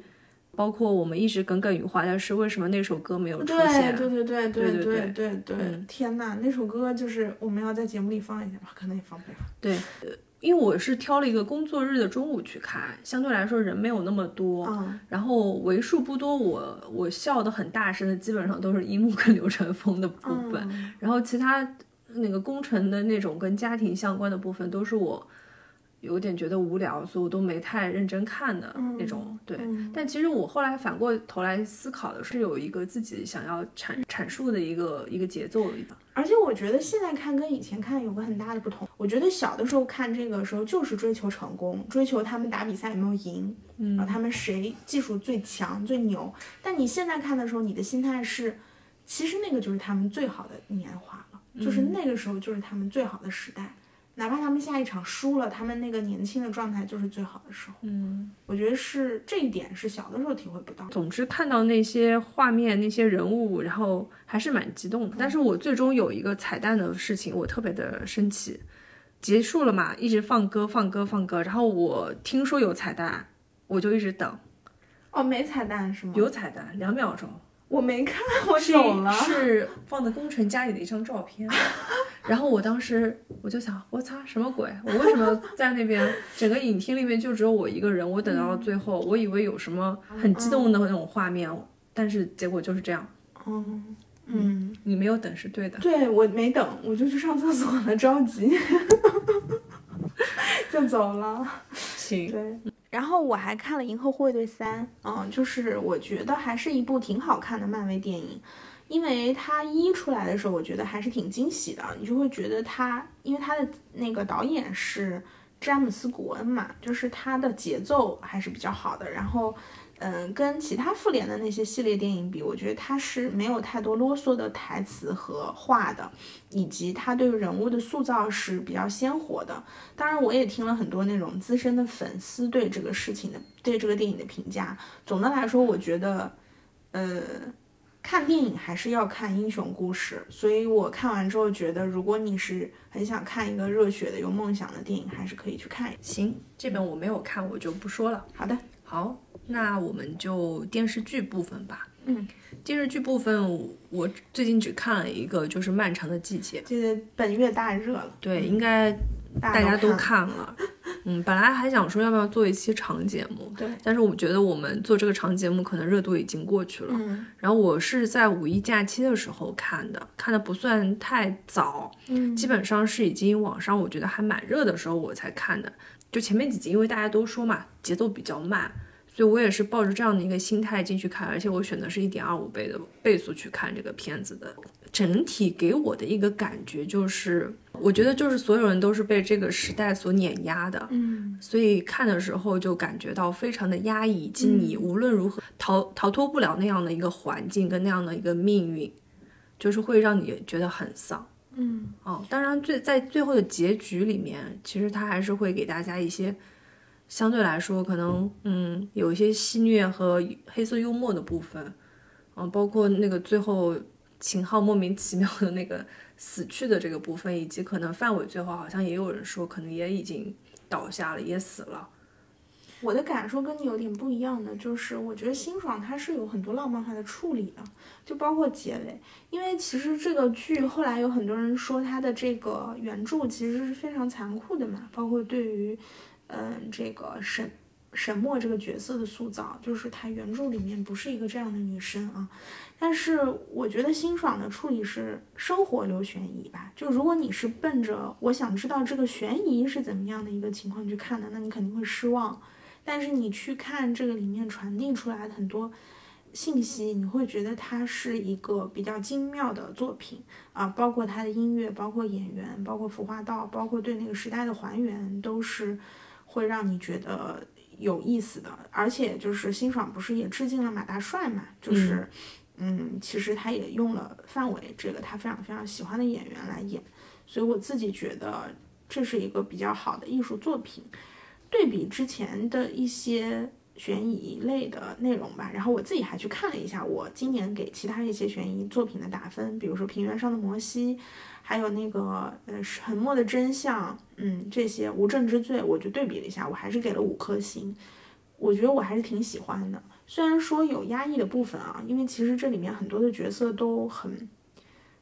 包括我们一直耿耿于怀的是为什么那首歌没有出现。对对对对对对对天呐，那首歌就是我们要在节目里放一下吧，可能也放不了。对，呃因为我是挑了一个工作日的中午去看，相对来说人没有那么多，嗯，然后为数不多我我笑的很大声的，基本上都是樱木跟流川枫的部分，嗯。然后其他那个工程的那种跟家庭相关的部分，都是我有点觉得无聊，所以我都没太认真看的那种。对，嗯但其实我后来反过头来思考的是，有一个自己想要阐阐述的一个一个节奏的。而且我觉得现在看跟以前看有个很大的不同。我觉得小的时候看这个时候就是追求成功，追求他们打比赛有没有赢，嗯然后他们谁技术最强最牛。但你现在看的时候，你的心态是，其实那个就是他们最好的年华了，就是那个时候就是他们最好的时代。哪怕他们下一场输了，他们那个年轻的状态就是最好的时候。嗯，我觉得是这一点是小的时候体会不到。总之看到那些画面、那些人物，然后还是蛮激动的。但是我最终有一个彩蛋的事情，我特别的生气。结束了嘛，一直放歌、放歌、放歌，然后我听说有彩蛋，我就一直等。哦，没彩蛋是吗？有彩蛋，两秒钟，我没看，我走了。是放在工程家里的一张照片。(laughs) 然后我当时我就想，我擦，什么鬼？我为什么在那边？(laughs) 整个影厅里面就只有我一个人。我等到最后，我以为有什么很激动的那种画面，但是结果就是这样。嗯嗯，你没有等是对的。对我没等，我就去上厕所了，着急，(laughs) 就走了。行，对，然后我还看了《银河护卫队三》，嗯，就是我觉得还是一部挺好看的漫威电影，因为它一出来的时候，我觉得还是挺惊喜的，你就会觉得它，因为它的那个导演是詹姆斯·古恩嘛，就是它的节奏还是比较好的，然后。嗯，跟其他复联的那些系列电影比，我觉得它是没有太多啰嗦的台词和话的，以及它对人物的塑造是比较鲜活的。当然，我也听了很多那种资深的粉丝对这个事情的、对这个电影的评价。总的来说，我觉得，呃，看电影还是要看英雄故事。所以我看完之后觉得，如果你是很想看一个热血的、有梦想的电影，还是可以去看一。行，这本我没有看，我就不说了。好的，好，那我们就电视剧部分吧。嗯，电视剧部分我最近只看了一个，就是《漫长的季节》。这本月大热了，对，应该大大家都看了。看了。(laughs) 嗯，本来还想说要不要做一期长节目，对，但是我觉得我们做这个长节目可能热度已经过去了。嗯然后我是在五一假期的时候看的，看的不算太早，嗯基本上是已经网上我觉得还蛮热的时候我才看的。就前面几集，因为大家都说嘛，节奏比较慢，所以我也是抱着这样的一个心态进去看，而且我选的是一点二五倍的倍速去看这个片子的。整体给我的一个感觉就是，我觉得就是所有人都是被这个时代所碾压的，嗯所以看的时候就感觉到非常的压抑，以及你无论如何逃逃脱不了那样的一个环境跟那样的一个命运，就是会让你觉得很丧。嗯哦，当然最在最后的结局里面，其实他还是会给大家一些相对来说可能嗯有一些戏虐和黑色幽默的部分，嗯，包括那个最后秦昊莫名其妙的那个死去的这个部分，以及可能范伟最后好像也有人说可能也已经倒下了，也死了。我的感受跟你有点不一样的，就是我觉得辛爽他是有很多浪漫化的处理的，就包括结尾，因为其实这个剧后来有很多人说他的这个原著其实是非常残酷的嘛，包括对于，嗯，这个沈沈墨这个角色的塑造，就是他原著里面不是一个这样的女生啊，但是我觉得辛爽的处理是生活流悬疑吧，就如果你是奔着我想知道这个悬疑是怎么样的一个情况去看的，那你肯定会失望。但是你去看这个里面传递出来的很多信息，你会觉得它是一个比较精妙的作品啊，包括它的音乐，包括演员，包括服化道，包括对那个时代的还原，都是会让你觉得有意思的。而且就是辛爽不是也致敬了马大帅嘛，就是嗯其实他也用了范伟这个他非常非常喜欢的演员来演，所以我自己觉得这是一个比较好的艺术作品。对比之前的一些悬疑类的内容吧，然后我自己还去看了一下我今年给其他一些悬疑作品的打分，比如说《平原上的摩西》，还有那个呃《沉默的真相》，嗯，这些《无证之罪》，我就对比了一下，我还是给了五颗星。我觉得我还是挺喜欢的，虽然说有压抑的部分啊，因为其实这里面很多的角色都很，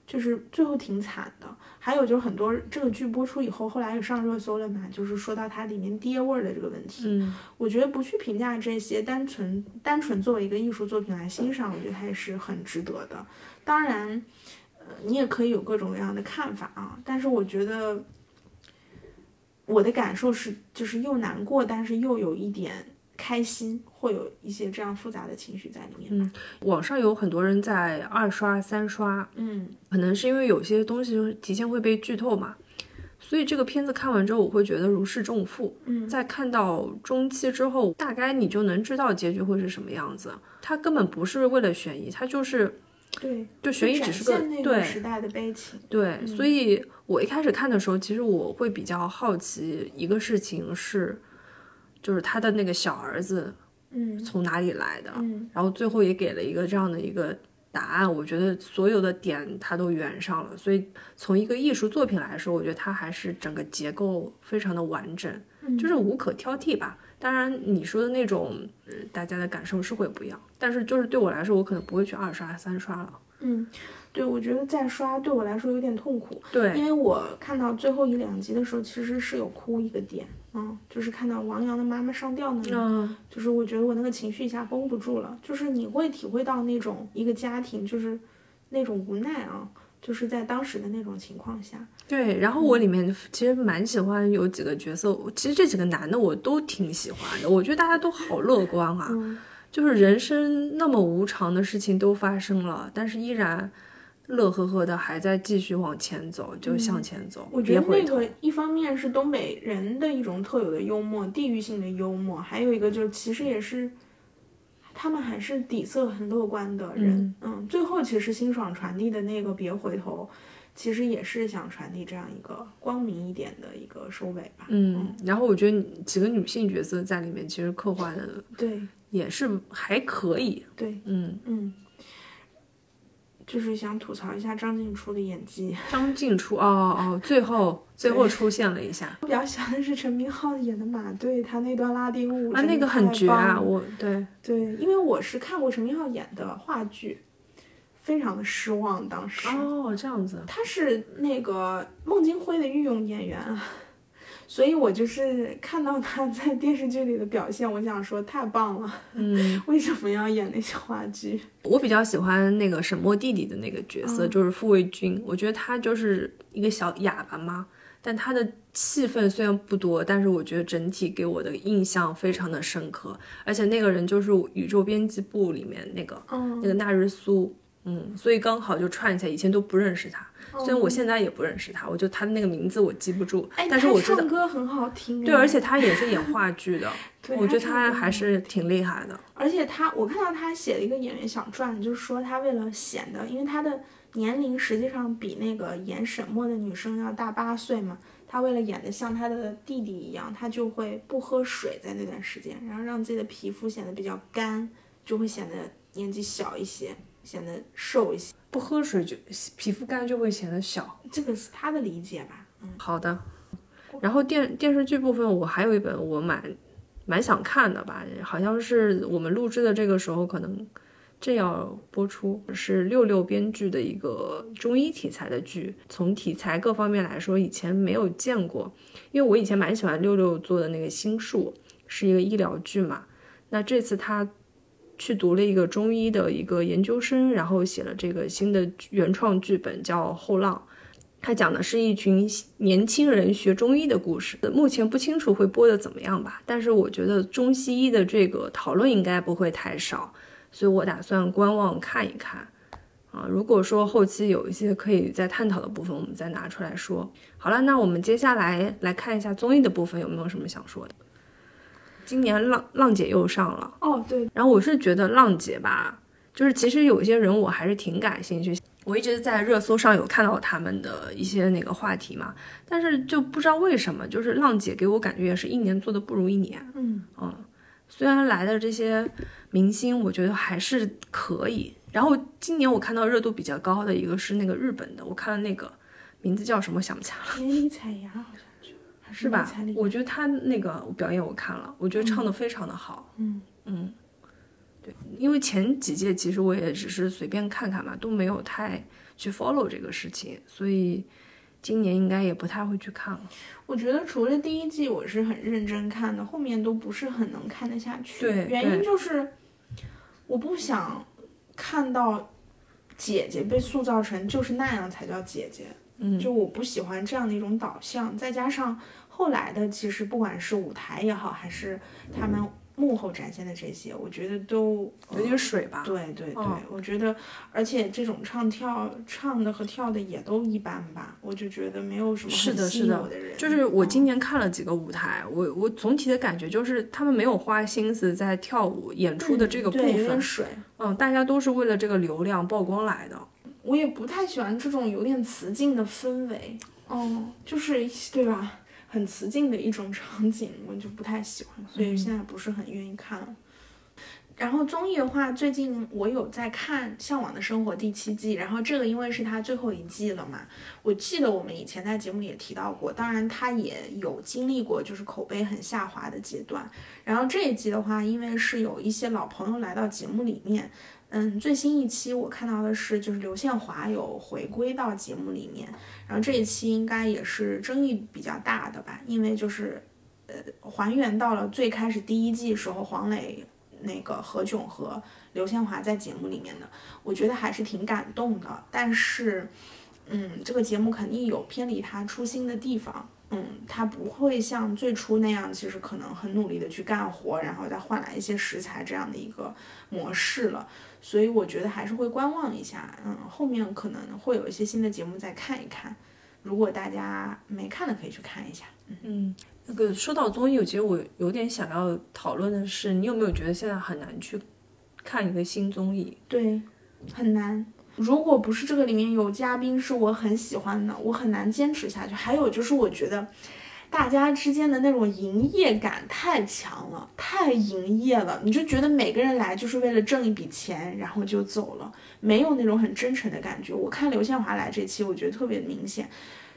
就是最后挺惨的。还有就是很多这个剧播出以后，后来也上热搜了嘛，就是说到它里面爹味儿的这个问题。嗯，我觉得不去评价这些，单纯单纯作为一个艺术作品来欣赏，我觉得它也是很值得的。当然，呃，你也可以有各种各样的看法啊，但是我觉得我的感受是，就是又难过，但是又有一点开心，会有一些这样复杂的情绪在里面。嗯网上有很多人在二刷、三刷，嗯可能是因为有些东西提前会被剧透嘛，所以这个片子看完之后，我会觉得如释重负。嗯在看到中期之后，大概你就能知道结局会是什么样子。它根本不是为了悬疑，它就是对，就悬疑只是个对时代的悲情。对，所以我一开始看的时候，其实我会比较好奇一个事情是，就是他的那个小儿子嗯从哪里来的，嗯然后最后也给了一个这样的一个答案。我觉得所有的点他都圆上了，所以从一个艺术作品来说，我觉得它还是整个结构非常的完整，就是无可挑剔吧。当然，你说的那种，呃大家的感受是会不一样，但是就是对我来说，我可能不会去二刷、三刷了。嗯，对，我觉得再刷对我来说有点痛苦。对，因为我看到最后一两集的时候，其实是有哭一个点，嗯，就是看到王阳的妈妈上吊那里，嗯，就是我觉得我那个情绪一下绷不住了，就是你会体会到那种一个家庭就是那种无奈啊，就是在当时的那种情况下，对，然后我里面其实蛮喜欢有几个角色，其实这几个男的我都挺喜欢的，我觉得大家都好乐观啊，嗯就是人生那么无常的事情都发生了，但是依然乐呵呵的还在继续往前走，就向前走，我觉得。那个一方面是东北人的一种特有的幽默，地域性的幽默，还有一个就是其实也是。他们还是底色很乐观的人，嗯最后其实辛爽传递的那个别回头，其实也是想传递这样一个光明一点的一个收尾吧。嗯，然后我觉得几个女性角色在里面其实刻画的对也是还可以，对，嗯，嗯，就是想吐槽一下张静初的演技。(laughs) 张静初，哦哦，最后最后出现了一下。我比较喜欢的是陈明昊演的马队，他那段拉丁舞啊，那个很绝啊，我对，对，因为我是看过陈明昊演的话剧，非常的失望。当时、哦，这样子，他是那个孟京辉的御用演员啊，(laughs) 所以我就是看到他 (laughs) 在电视剧里的表现，我想说太棒了。嗯，(laughs) 为什么要演那些话剧？我比较喜欢那个沈墨弟弟的那个角色，嗯就是傅卫军。我觉得他就是一个小哑巴嘛，但他的戏份虽然不多，但是我觉得整体给我的印象非常的深刻。而且那个人就是宇宙编辑部里面那个、嗯那个纳日苏，嗯，所以刚好就串起来。以前都不认识他，虽然我现在也不认识他，我就他的那个名字我记不住，但是我知道唱。歌很好听。对，而且他也是演话剧的，(laughs) 我觉得他还是挺厉害的。而且他，我看到他写了一个演员小传，就是说他为了显得，因为他的年龄实际上比那个演沈墨的女生要大八岁嘛，他为了演得像他的弟弟一样，他就会不喝水在那段时间，然后让自己的皮肤显得比较干，就会显得年纪小一些，显得瘦一些。不喝水就皮肤干就会显得小。这个是他的理解吧？嗯，好的，然后电电视剧部分，我还有一本我蛮蛮想看的吧，好像是我们录制的这个时候可能正要播出，是六六编剧的一个中医题材的剧。从题材各方面来说，以前没有见过，因为我以前蛮喜欢六六做的那个心术，是一个医疗剧嘛。那这次他去读了一个中医的一个研究生，然后写了这个新的原创剧本，叫《后浪》。它讲的是一群年轻人学中医的故事。目前不清楚会播的怎么样吧，但是我觉得中西医的这个讨论应该不会太少，所以我打算观望看一看。啊，如果说后期有一些可以再探讨的部分，我们再拿出来说。好了，那我们接下来来看一下综艺的部分，有没有什么想说的？今年浪浪姐又上了，哦，对，然后我是觉得浪姐吧，就是其实有一些人我还是挺感兴趣，我一直在热搜上有看到他们的一些那个话题嘛，但是就不知道为什么，就是浪姐给我感觉也是一年做的不如一年。嗯嗯，虽然来的这些明星，我觉得还是可以。然后今年我看到热度比较高的一个是那个日本的，我看了那个名字叫什么想不起来了。连理彩芽好像是，吧我觉得他那个表演我看了，我觉得唱的非常的好。嗯嗯，对，因为前几届其实我也只是随便看看嘛，都没有太去 follow 这个事情，所以今年应该也不太会去看了。我觉得除了第一季我是很认真看的，后面都不是很能看得下去。对原因就是我不想看到姐姐被塑造成就是那样才叫姐姐，嗯，就我不喜欢这样的一种导向。再加上后来的，其实不管是舞台也好，还是他们幕后展现的这些，我觉得都有点水吧。对对对，嗯我觉得，而且这种唱跳唱的和跳的也都一般吧，我就觉得没有什么是的是的。就是我嗯今年看了几个舞台，我我总体的感觉就是他们没有花心思在跳舞演出的这个部分，水。嗯，大家都是为了这个流量曝光来的。我也不太喜欢这种有点雌竞的氛围，哦，就是对吧？很雌竞的一种场景，我就不太喜欢，所以现在不是很愿意看了。然后综艺的话，最近我有在看《向往的生活》第七季，然后这个因为是他最后一季了嘛，我记得我们以前在节目里也提到过，当然他也有经历过就是口碑很下滑的阶段。然后这一季的话，因为是有一些老朋友来到节目里面，嗯，最新一期我看到的是就是刘宪华有回归到节目里面，然后这一期应该也是争议比较大的吧，因为就是呃还原到了最开始第一季时候黄磊。那个何炅和刘宪华在节目里面的，我觉得还是挺感动的。但是，嗯，这个节目肯定有偏离他初心的地方。嗯，他不会像最初那样，其实可能很努力的去干活，然后再换来一些食材这样的一个模式了。所以我觉得还是会观望一下。嗯，后面可能会有一些新的节目再看一看。如果大家没看的，可以去看一下。嗯，那个说到综艺，其实我有点想要讨论的是，你有没有觉得现在很难去看一个新综艺？对，很难。如果不是这个里面有嘉宾是我很喜欢的，我很难坚持下去。还有就是，我觉得大家之间的那种营业感太强了，太营业了，你就觉得每个人来就是为了挣一笔钱，然后就走了，没有那种很真诚的感觉。我看刘宪华来这期，我觉得特别明显，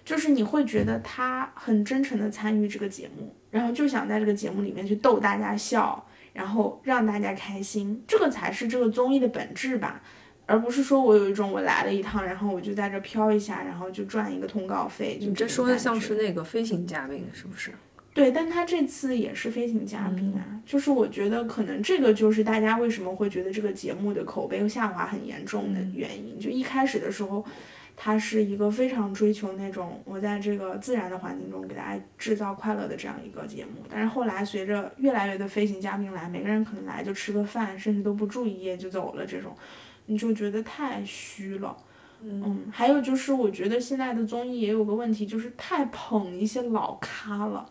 就是你会觉得他很真诚的参与这个节目，然后就想在这个节目里面去逗大家笑。然后让大家开心，这个才是这个综艺的本质吧。而不是说我有一种我来了一趟，然后我就在这飘一下，然后就赚一个通告费。就你这说的像是那个飞行嘉宾，是不是？对，但他这次也是飞行嘉宾啊，嗯就是我觉得可能这个就是大家为什么会觉得这个节目的口碑下滑很严重嗯的原因。就一开始的时候，他是一个非常追求那种我在这个自然的环境中给大家制造快乐的这样一个节目，但是后来随着越来越多飞行嘉宾来，每个人可能来就吃个饭，甚至都不住一夜就走了，这种你就觉得太虚了。嗯，还有就是，我觉得现在的综艺也有个问题，就是太捧一些老咖了。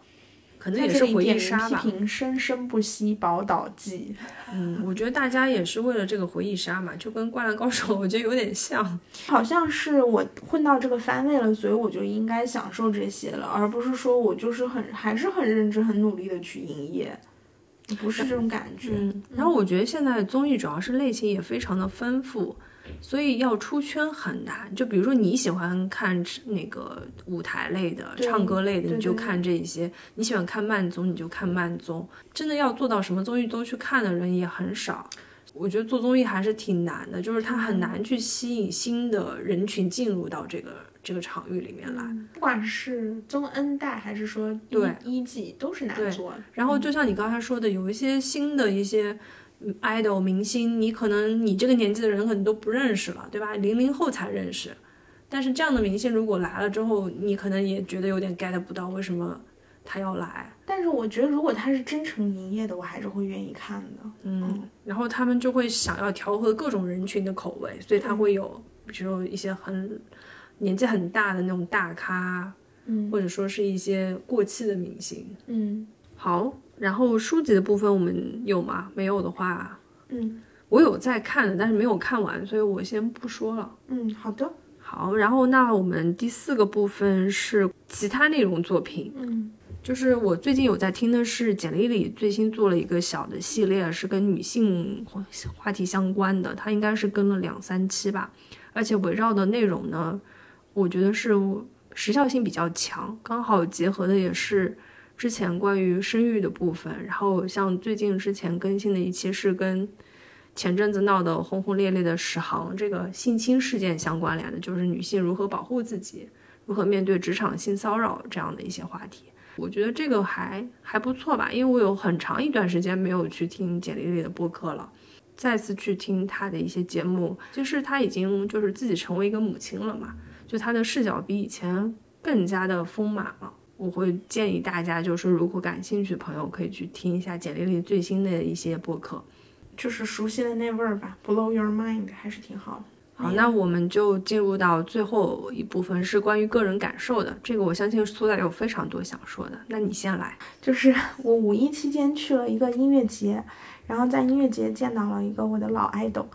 可能也是回忆杀吧。批评生生不息，宝岛记。嗯，我觉得大家也是为了这个回忆杀嘛，就跟《灌篮高手》我觉得有点像。(laughs) 好像是我混到这个番位了，所以我就应该享受这些了，而不是说我就是很还是很认真、很努力的去营业，不是这种感觉。嗯，然后我觉得现在综艺主要是类型也非常的丰富，所以要出圈很难。就比如说你喜欢看那个舞台类的、唱歌类的，你就看这一些；你喜欢看慢综，你就看慢综。真的要做到什么综艺都去看的人也很少。我觉得做综艺还是挺难的，就是它很难去吸引新的人群进入到这个这个场域里面来。不管是综 N 代还是说一对一季，都是难做的。然后就像你刚才说的，有一些新的一些嗯 idol 明星，你可能你这个年纪的人可能都不认识了，对吧？零零后才认识。但是这样的明星如果来了之后，你可能也觉得有点 get 不到为什么他要来。但是我觉得，如果他是真诚营业的，我还是会愿意看的。嗯，然后他们就会想要调和各种人群的口味，所以他会有，比如一些很年纪很大的那种大咖，嗯或者说是一些过气的明星。嗯好，然后书籍的部分我们有吗？没有的话，嗯我有在看的，但是没有看完，所以我先不说了。嗯，好的。好，然后那我们第四个部分是其他内容作品，嗯就是我最近有在听的是简历里最新做了一个小的系列，是跟女性话话题相关的，它应该是跟了两三期吧，而且围绕的内容呢，我觉得是时效性比较强，刚好结合的也是之前关于生育的部分，然后像最近之前更新的一期是跟前阵子闹得轰轰烈烈的史航这个性侵事件相关联的，就是女性如何保护自己，如何面对职场性骚扰这样的一些话题。我觉得这个还还不错吧，因为我有很长一段时间没有去听简历里的播客了，再次去听他的一些节目，其实他已经就是自己成为一个母亲了嘛，就他的视角比以前更加的丰满了。我会建议大家，就是如果感兴趣的朋友可以去听一下简历里最新的一些播客。就是熟悉的那味儿吧，blow your mind 还是挺好的。好，那我们就进入到最后一部分，是关于个人感受的。这个我相信苏仔有非常多想说的，那你先来。就是我五一期间去了一个音乐节，然后在音乐节见到了一个我的老 idol，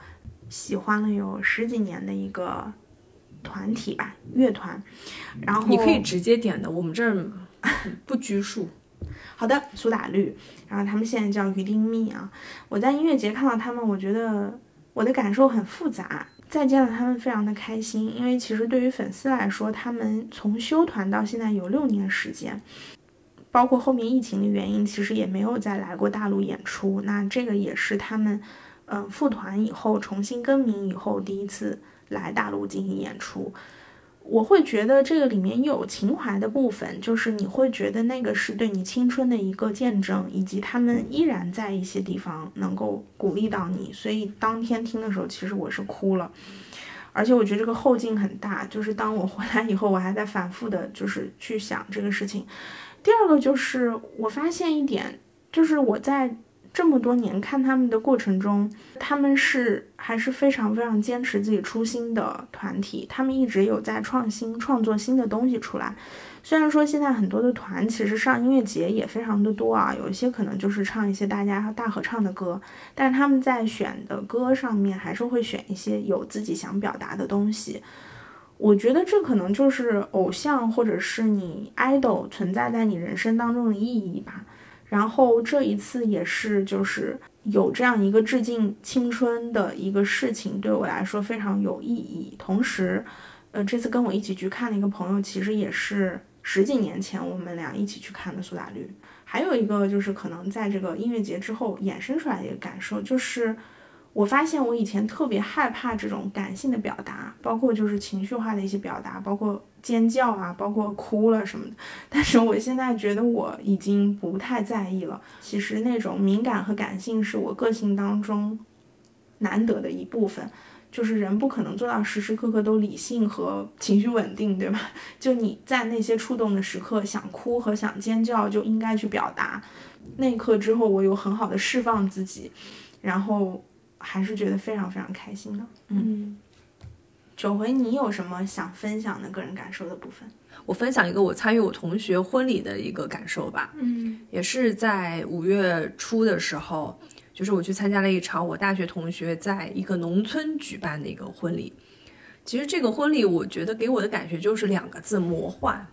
喜欢了有十几年的一个团体吧，乐团。然后你可以直接点的，我们这儿不拘束。(laughs) 好的，苏打绿，然后他们现在叫于丁密啊。我在音乐节看到他们，我觉得我的感受很复杂。再见了他们，非常的开心，因为其实对于粉丝来说，他们从休团到现在有六年时间，包括后面疫情的原因，其实也没有再来过大陆演出。那这个也是他们，嗯、复团以后重新更名以后第一次来大陆进行演出。我会觉得这个里面有情怀的部分，就是你会觉得那个是对你青春的一个见证，以及他们依然在一些地方能够鼓励到你。所以当天听的时候，其实我是哭了，而且我觉得这个后劲很大。就是当我回来以后，我还在反复的，就是去想这个事情。第二个就是我发现一点，就是我在这么多年看他们的过程中，他们是还是非常非常坚持自己初心的团体，他们一直有在创新创作新的东西出来。虽然说现在很多的团其实上音乐节也非常的多啊，有一些可能就是唱一些大家大合唱的歌，但是他们在选的歌上面还是会选一些有自己想表达的东西。我觉得这可能就是偶像或者是你 idol 存在在你人生当中的意义吧。然后这一次也是就是有这样一个致敬青春的一个事情，对我来说非常有意义。同时，呃，这次跟我一起去看的一个朋友，其实也是十几年前我们俩一起去看的苏打绿。还有一个就是可能在这个音乐节之后衍生出来的一个感受，就是我发现我以前特别害怕这种感性的表达，包括就是情绪化的一些表达，包括尖叫啊，包括哭了什么的。但是我现在觉得我已经不太在意了。其实那种敏感和感性是我个性当中难得的一部分。就是人不可能做到时时刻刻都理性和情绪稳定，对吧？就你在那些触动的时刻，想哭和想尖叫就应该去表达。那一刻之后，我有很好的释放自己，然后。还是觉得非常非常开心的。嗯，九回，你有什么想分享的个人感受的部分？我分享一个我参与我同学婚礼的一个感受吧。嗯，也是在五月初的时候，就是我去参加了一场我大学同学在一个农村举办的一个婚礼。其实这个婚礼，我觉得给我的感觉就是两个字：魔幻。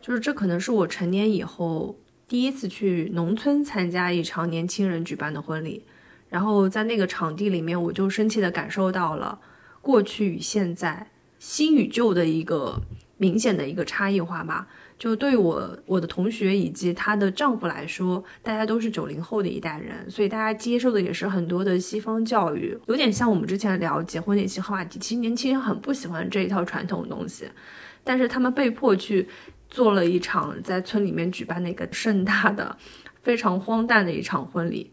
就是这可能是我成年以后第一次去农村参加一场年轻人举办的婚礼。然后在那个场地里面，我就深切的感受到了过去与现在、新与旧的一个明显的一个差异化吧。就对我我的同学以及她的丈夫来说，大家都是九零后的一代人，所以大家接受的也是很多的西方教育，有点像我们之前聊结婚那期话题。其实年轻人很不喜欢这一套传统的东西，但是他们被迫去做了一场在村里面举办的一个盛大的、非常荒诞的一场婚礼。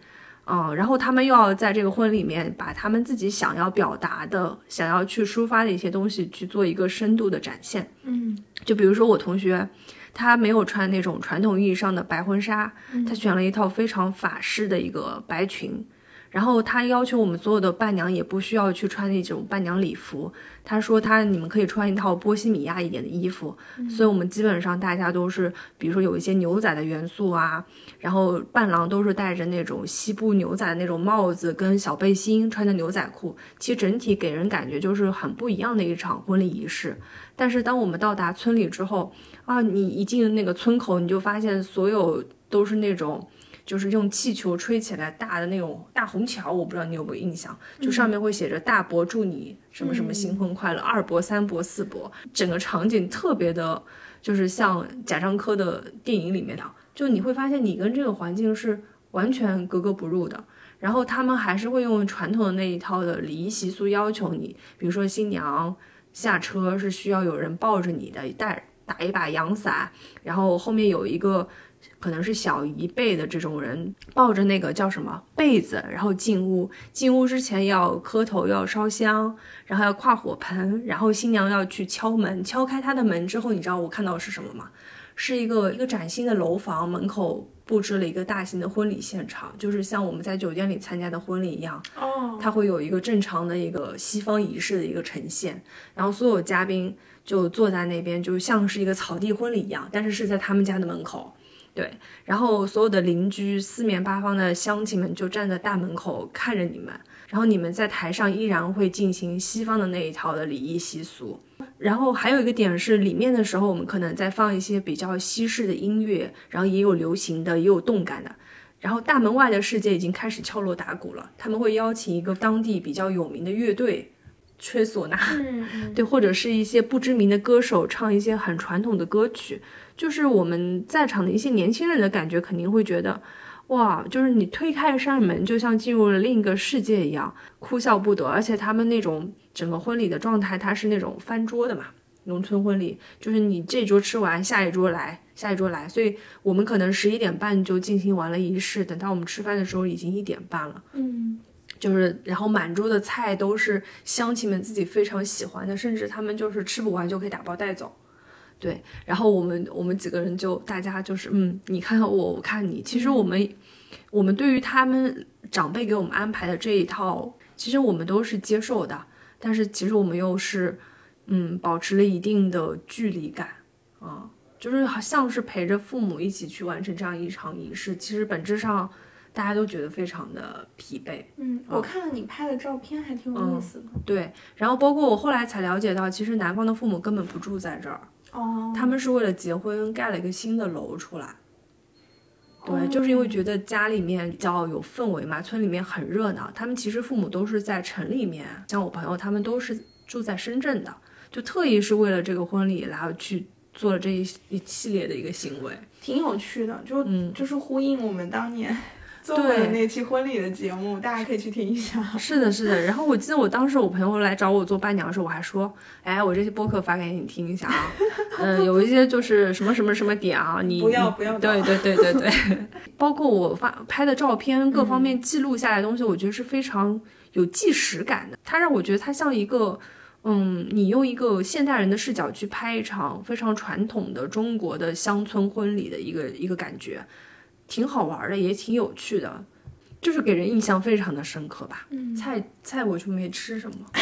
嗯，然后他们又要在这个婚里面把他们自己想要表达的、想要去抒发的一些东西去做一个深度的展现。嗯，就比如说我同学，他没有穿那种传统意义上的白婚纱，他选了一套非常法式的一个白裙。然后他要求我们所有的伴娘也不需要去穿那种伴娘礼服，他说他你们可以穿一套波西米亚一点的衣服，所以我们基本上大家都是，比如说有一些牛仔的元素啊，然后伴郎都是戴着那种西部牛仔的那种帽子跟小背心，穿着牛仔裤，其实整体给人感觉就是很不一样的一场婚礼仪式。但是当我们到达村里之后啊，你一进那个村口，你就发现所有都是那种。就是用气球吹起来大的那种大红桥，我不知道你有没有印象，就上面会写着“大伯祝你什么什么新婚快乐”，二伯、三伯、四伯，整个场景特别的，就是像贾樟柯的电影里面的，就你会发现你跟这个环境是完全格格不入的。然后他们还是会用传统的那一套的礼仪习俗要求你，比如说新娘下车是需要有人抱着你的，带打一把阳伞，然后后面有一个。可能是小一辈的这种人抱着那个叫什么被子，然后进屋。进屋之前要磕头，要烧香，然后要跨火盆，然后新娘要去敲门。敲开她的门之后，你知道我看到的是什么吗？是一个一个崭新的楼房，门口布置了一个大型的婚礼现场，就是像我们在酒店里参加的婚礼一样。哦，它会有一个正常的一个西方仪式的一个呈现，然后所有嘉宾就坐在那边，就像是一个草地婚礼一样，但是是在他们家的门口。对，然后所有的邻居、四面八方的乡亲们就站在大门口看着你们，然后你们在台上依然会进行西方的那一套的礼仪习俗。然后还有一个点是，里面的时候我们可能在放一些比较西式的音乐，然后也有流行的，也有动感的。然后大门外的世界已经开始敲锣打鼓了，他们会邀请一个当地比较有名的乐队吹唢呐，(laughs) 对，或者是一些不知名的歌手唱一些很传统的歌曲。就是我们在场的一些年轻人的感觉，肯定会觉得，哇，就是你推开一扇门，就像进入了另一个世界一样，哭笑不得。而且他们那种整个婚礼的状态，它是那种翻桌的嘛，农村婚礼，就是你这桌吃完，下一桌来，下一桌来。所以我们可能十一点半就进行完了仪式，等到我们吃饭的时候已经一点半了。嗯，就是然后满桌的菜都是乡亲们自己非常喜欢的，甚至他们就是吃不完就可以打包带走。对，然后我们我们几个人就大家就是嗯，你看看我，我看你。其实我们我们对于他们长辈给我们安排的这一套，其实我们都是接受的。但是其实我们又是嗯，保持了一定的距离感啊，就是好像是陪着父母一起去完成这样一场仪式。其实本质上大家都觉得非常的疲惫。嗯，我看了你拍的照片，还挺有意思的。对，然后包括我后来才了解到，其实男方的父母根本不住在这儿。哦，他们是为了结婚盖了一个新的楼出来，对，就是因为觉得家里面比较有氛围嘛，村里面很热闹。他们其实父母都是在城里面，像我朋友他们都是住在深圳的，就特意是为了这个婚礼，然后去做了这一一系列的一个行为，挺有趣的，就嗯，就是呼应我们当年做过的那期婚礼的节目，大家可以去听一下。是的，是的。然后我记得我当时我朋友来找我做伴娘的时候，我还说，哎，我这些播客发给你听一下啊。嗯，有一些就是什么什么什么点啊，你不要不要。对对对对对，(laughs) 包括我发拍的照片，各方面记录下来的东西，我觉得是非常有纪实感的。它让我觉得它像一个，嗯，你用一个现代人的视角去拍一场非常传统的中国的乡村婚礼的一个一个感觉，挺好玩的，也挺有趣的，就是给人印象非常的深刻吧。嗯，菜菜我就没吃什么。(laughs)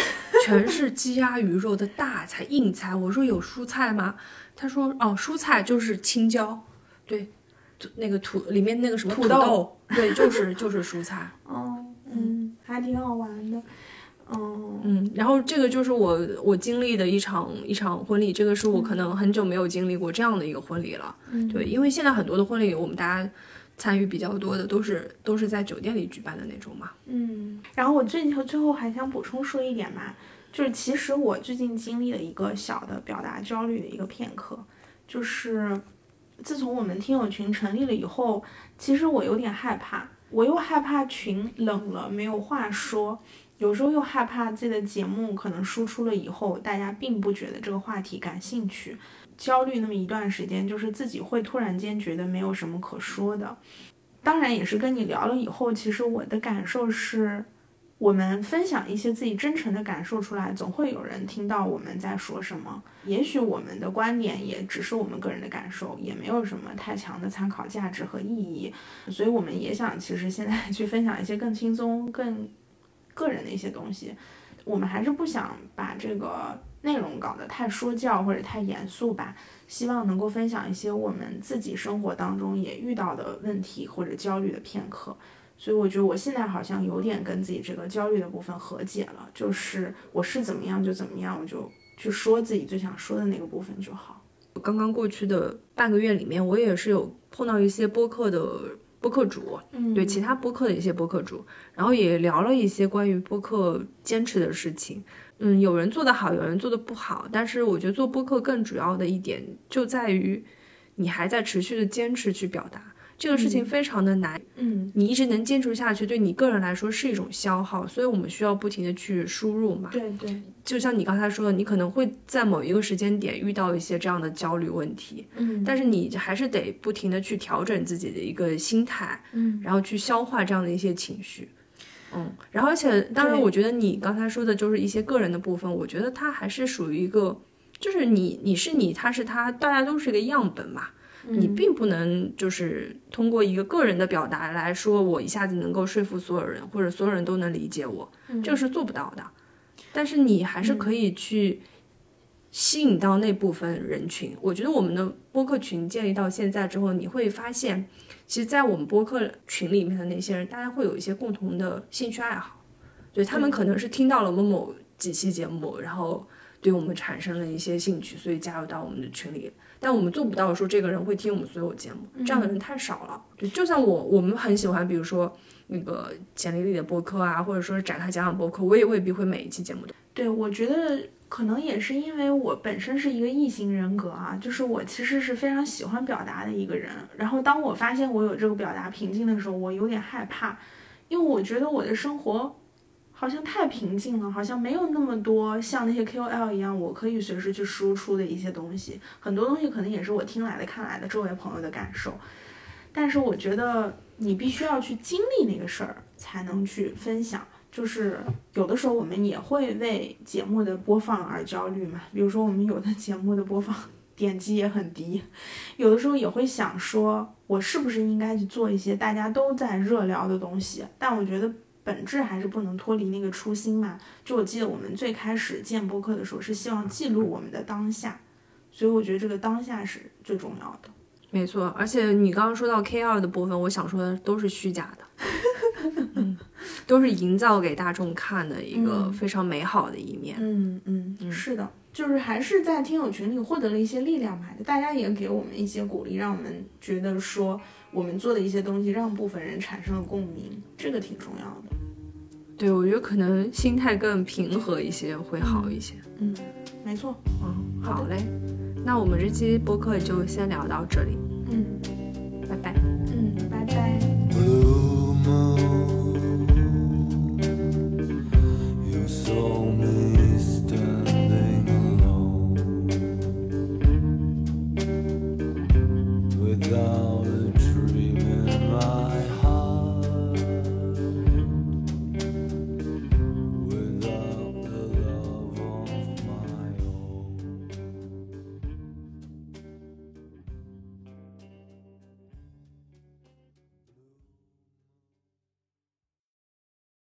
全是鸡鸭鱼肉的大菜硬菜，我说有蔬菜吗？他说哦，蔬菜就是青椒，对，那个土里面那个什么土豆，对，就是就是蔬菜。哦，嗯，还挺好玩的。哦，嗯，然后这个就是我我经历的一场一场婚礼，这个是我可能很久没有经历过这样的一个婚礼了。嗯，对，因为现在很多的婚礼，我们大家。参与比较多的都是都是在酒店里举办的那种嘛。嗯，然后我最近最后还想补充说一点嘛，就是其实我最近经历了一个小的表达焦虑的一个片刻，就是自从我们听友群成立了以后，其实我有点害怕，我又害怕群冷了没有话说，有时候又害怕自己的节目可能输出了以后，大家并不觉得这个话题感兴趣。焦虑那么一段时间，就是自己会突然间觉得没有什么可说的。当然，也是跟你聊了以后，其实我的感受是，我们分享一些自己真诚的感受出来，总会有人听到我们在说什么。也许我们的观点也只是我们个人的感受，也没有什么太强的参考价值和意义。所以，我们也想其实现在去分享一些更轻松、更个人的一些东西。我们还是不想把这个。内容搞得太说教或者太严肃吧，希望能够分享一些我们自己生活当中也遇到的问题或者焦虑的片刻，所以我觉得我现在好像有点跟自己这个焦虑的部分和解了，就是我是怎么样就怎么样，我就去说自己最想说的那个部分就好。刚刚过去的半个月里面，我也是有碰到一些播客的播客主，嗯，对其他播客的一些播客主，然后也聊了一些关于播客坚持的事情。嗯，有人做得好，有人做得不好，但是我觉得做播客更主要的一点就在于，你还在持续的坚持去表达这个事情非常的难，嗯，你一直能坚持下去，对你个人来说是一种消耗，所以我们需要不停的去输入嘛，对对，就像你刚才说的，你可能会在某一个时间点遇到一些这样的焦虑问题，嗯，但是你还是得不停的去调整自己的一个心态，嗯，然后去消化这样的一些情绪。嗯，然后而且当然，我觉得你刚才说的就是一些个人的部分，我觉得它还是属于一个，就是你你是你，他是他，大家都是一个样本嘛，你并不能就是通过一个个人的表达来说，我一下子能够说服所有人，或者所有人都能理解我，这个是做不到的。但是你还是可以去吸引到那部分人群。我觉得我们的播客群建立到现在之后，你会发现。其实，在我们播客群里面的那些人，大家会有一些共同的兴趣爱好，对他们可能是听到了某某几期节目，然后对我们产生了一些兴趣，所以加入到我们的群里。但我们做不到说这个人会听我们所有节目，这样的人太少了。对，就像我，我们很喜欢，比如说那个简历里的播客啊，或者说展开讲讲播客，我也未必会每一期节目的。对，我觉得。可能也是因为我本身是一个异型人格啊，就是我其实是非常喜欢表达的一个人。然后当我发现我有这个表达瓶颈的时候，我有点害怕，因为我觉得我的生活好像太平静了，好像没有那么多像那些 KOL 一样，我可以随时去输出的一些东西。很多东西可能也是我听来的、看来的周围朋友的感受，但是我觉得你必须要去经历那个事儿，才能去分享。就是有的时候我们也会为节目的播放而焦虑嘛，比如说我们有的节目的播放点击也很低，有的时候也会想说，我是不是应该去做一些大家都在热聊的东西？但我觉得本质还是不能脱离那个初心嘛。就我记得我们最开始建播客的时候是希望记录我们的当下，所以我觉得这个当下是最重要的。没错，而且你刚刚说到 K 二的部分，我想说的都是虚假的。(laughs) 嗯，都是营造给大众看的一个非常美好的一面。嗯嗯，是的，就是还是在听友群里获得了一些力量吧，大家也给我们一些鼓励，让我们觉得说我们做的一些东西让部分人产生了共鸣，这个挺重要的。对，我觉得可能心态更平和一些会好一些。嗯，没错。嗯，好嘞，那我们这期播客就先聊到这里。嗯。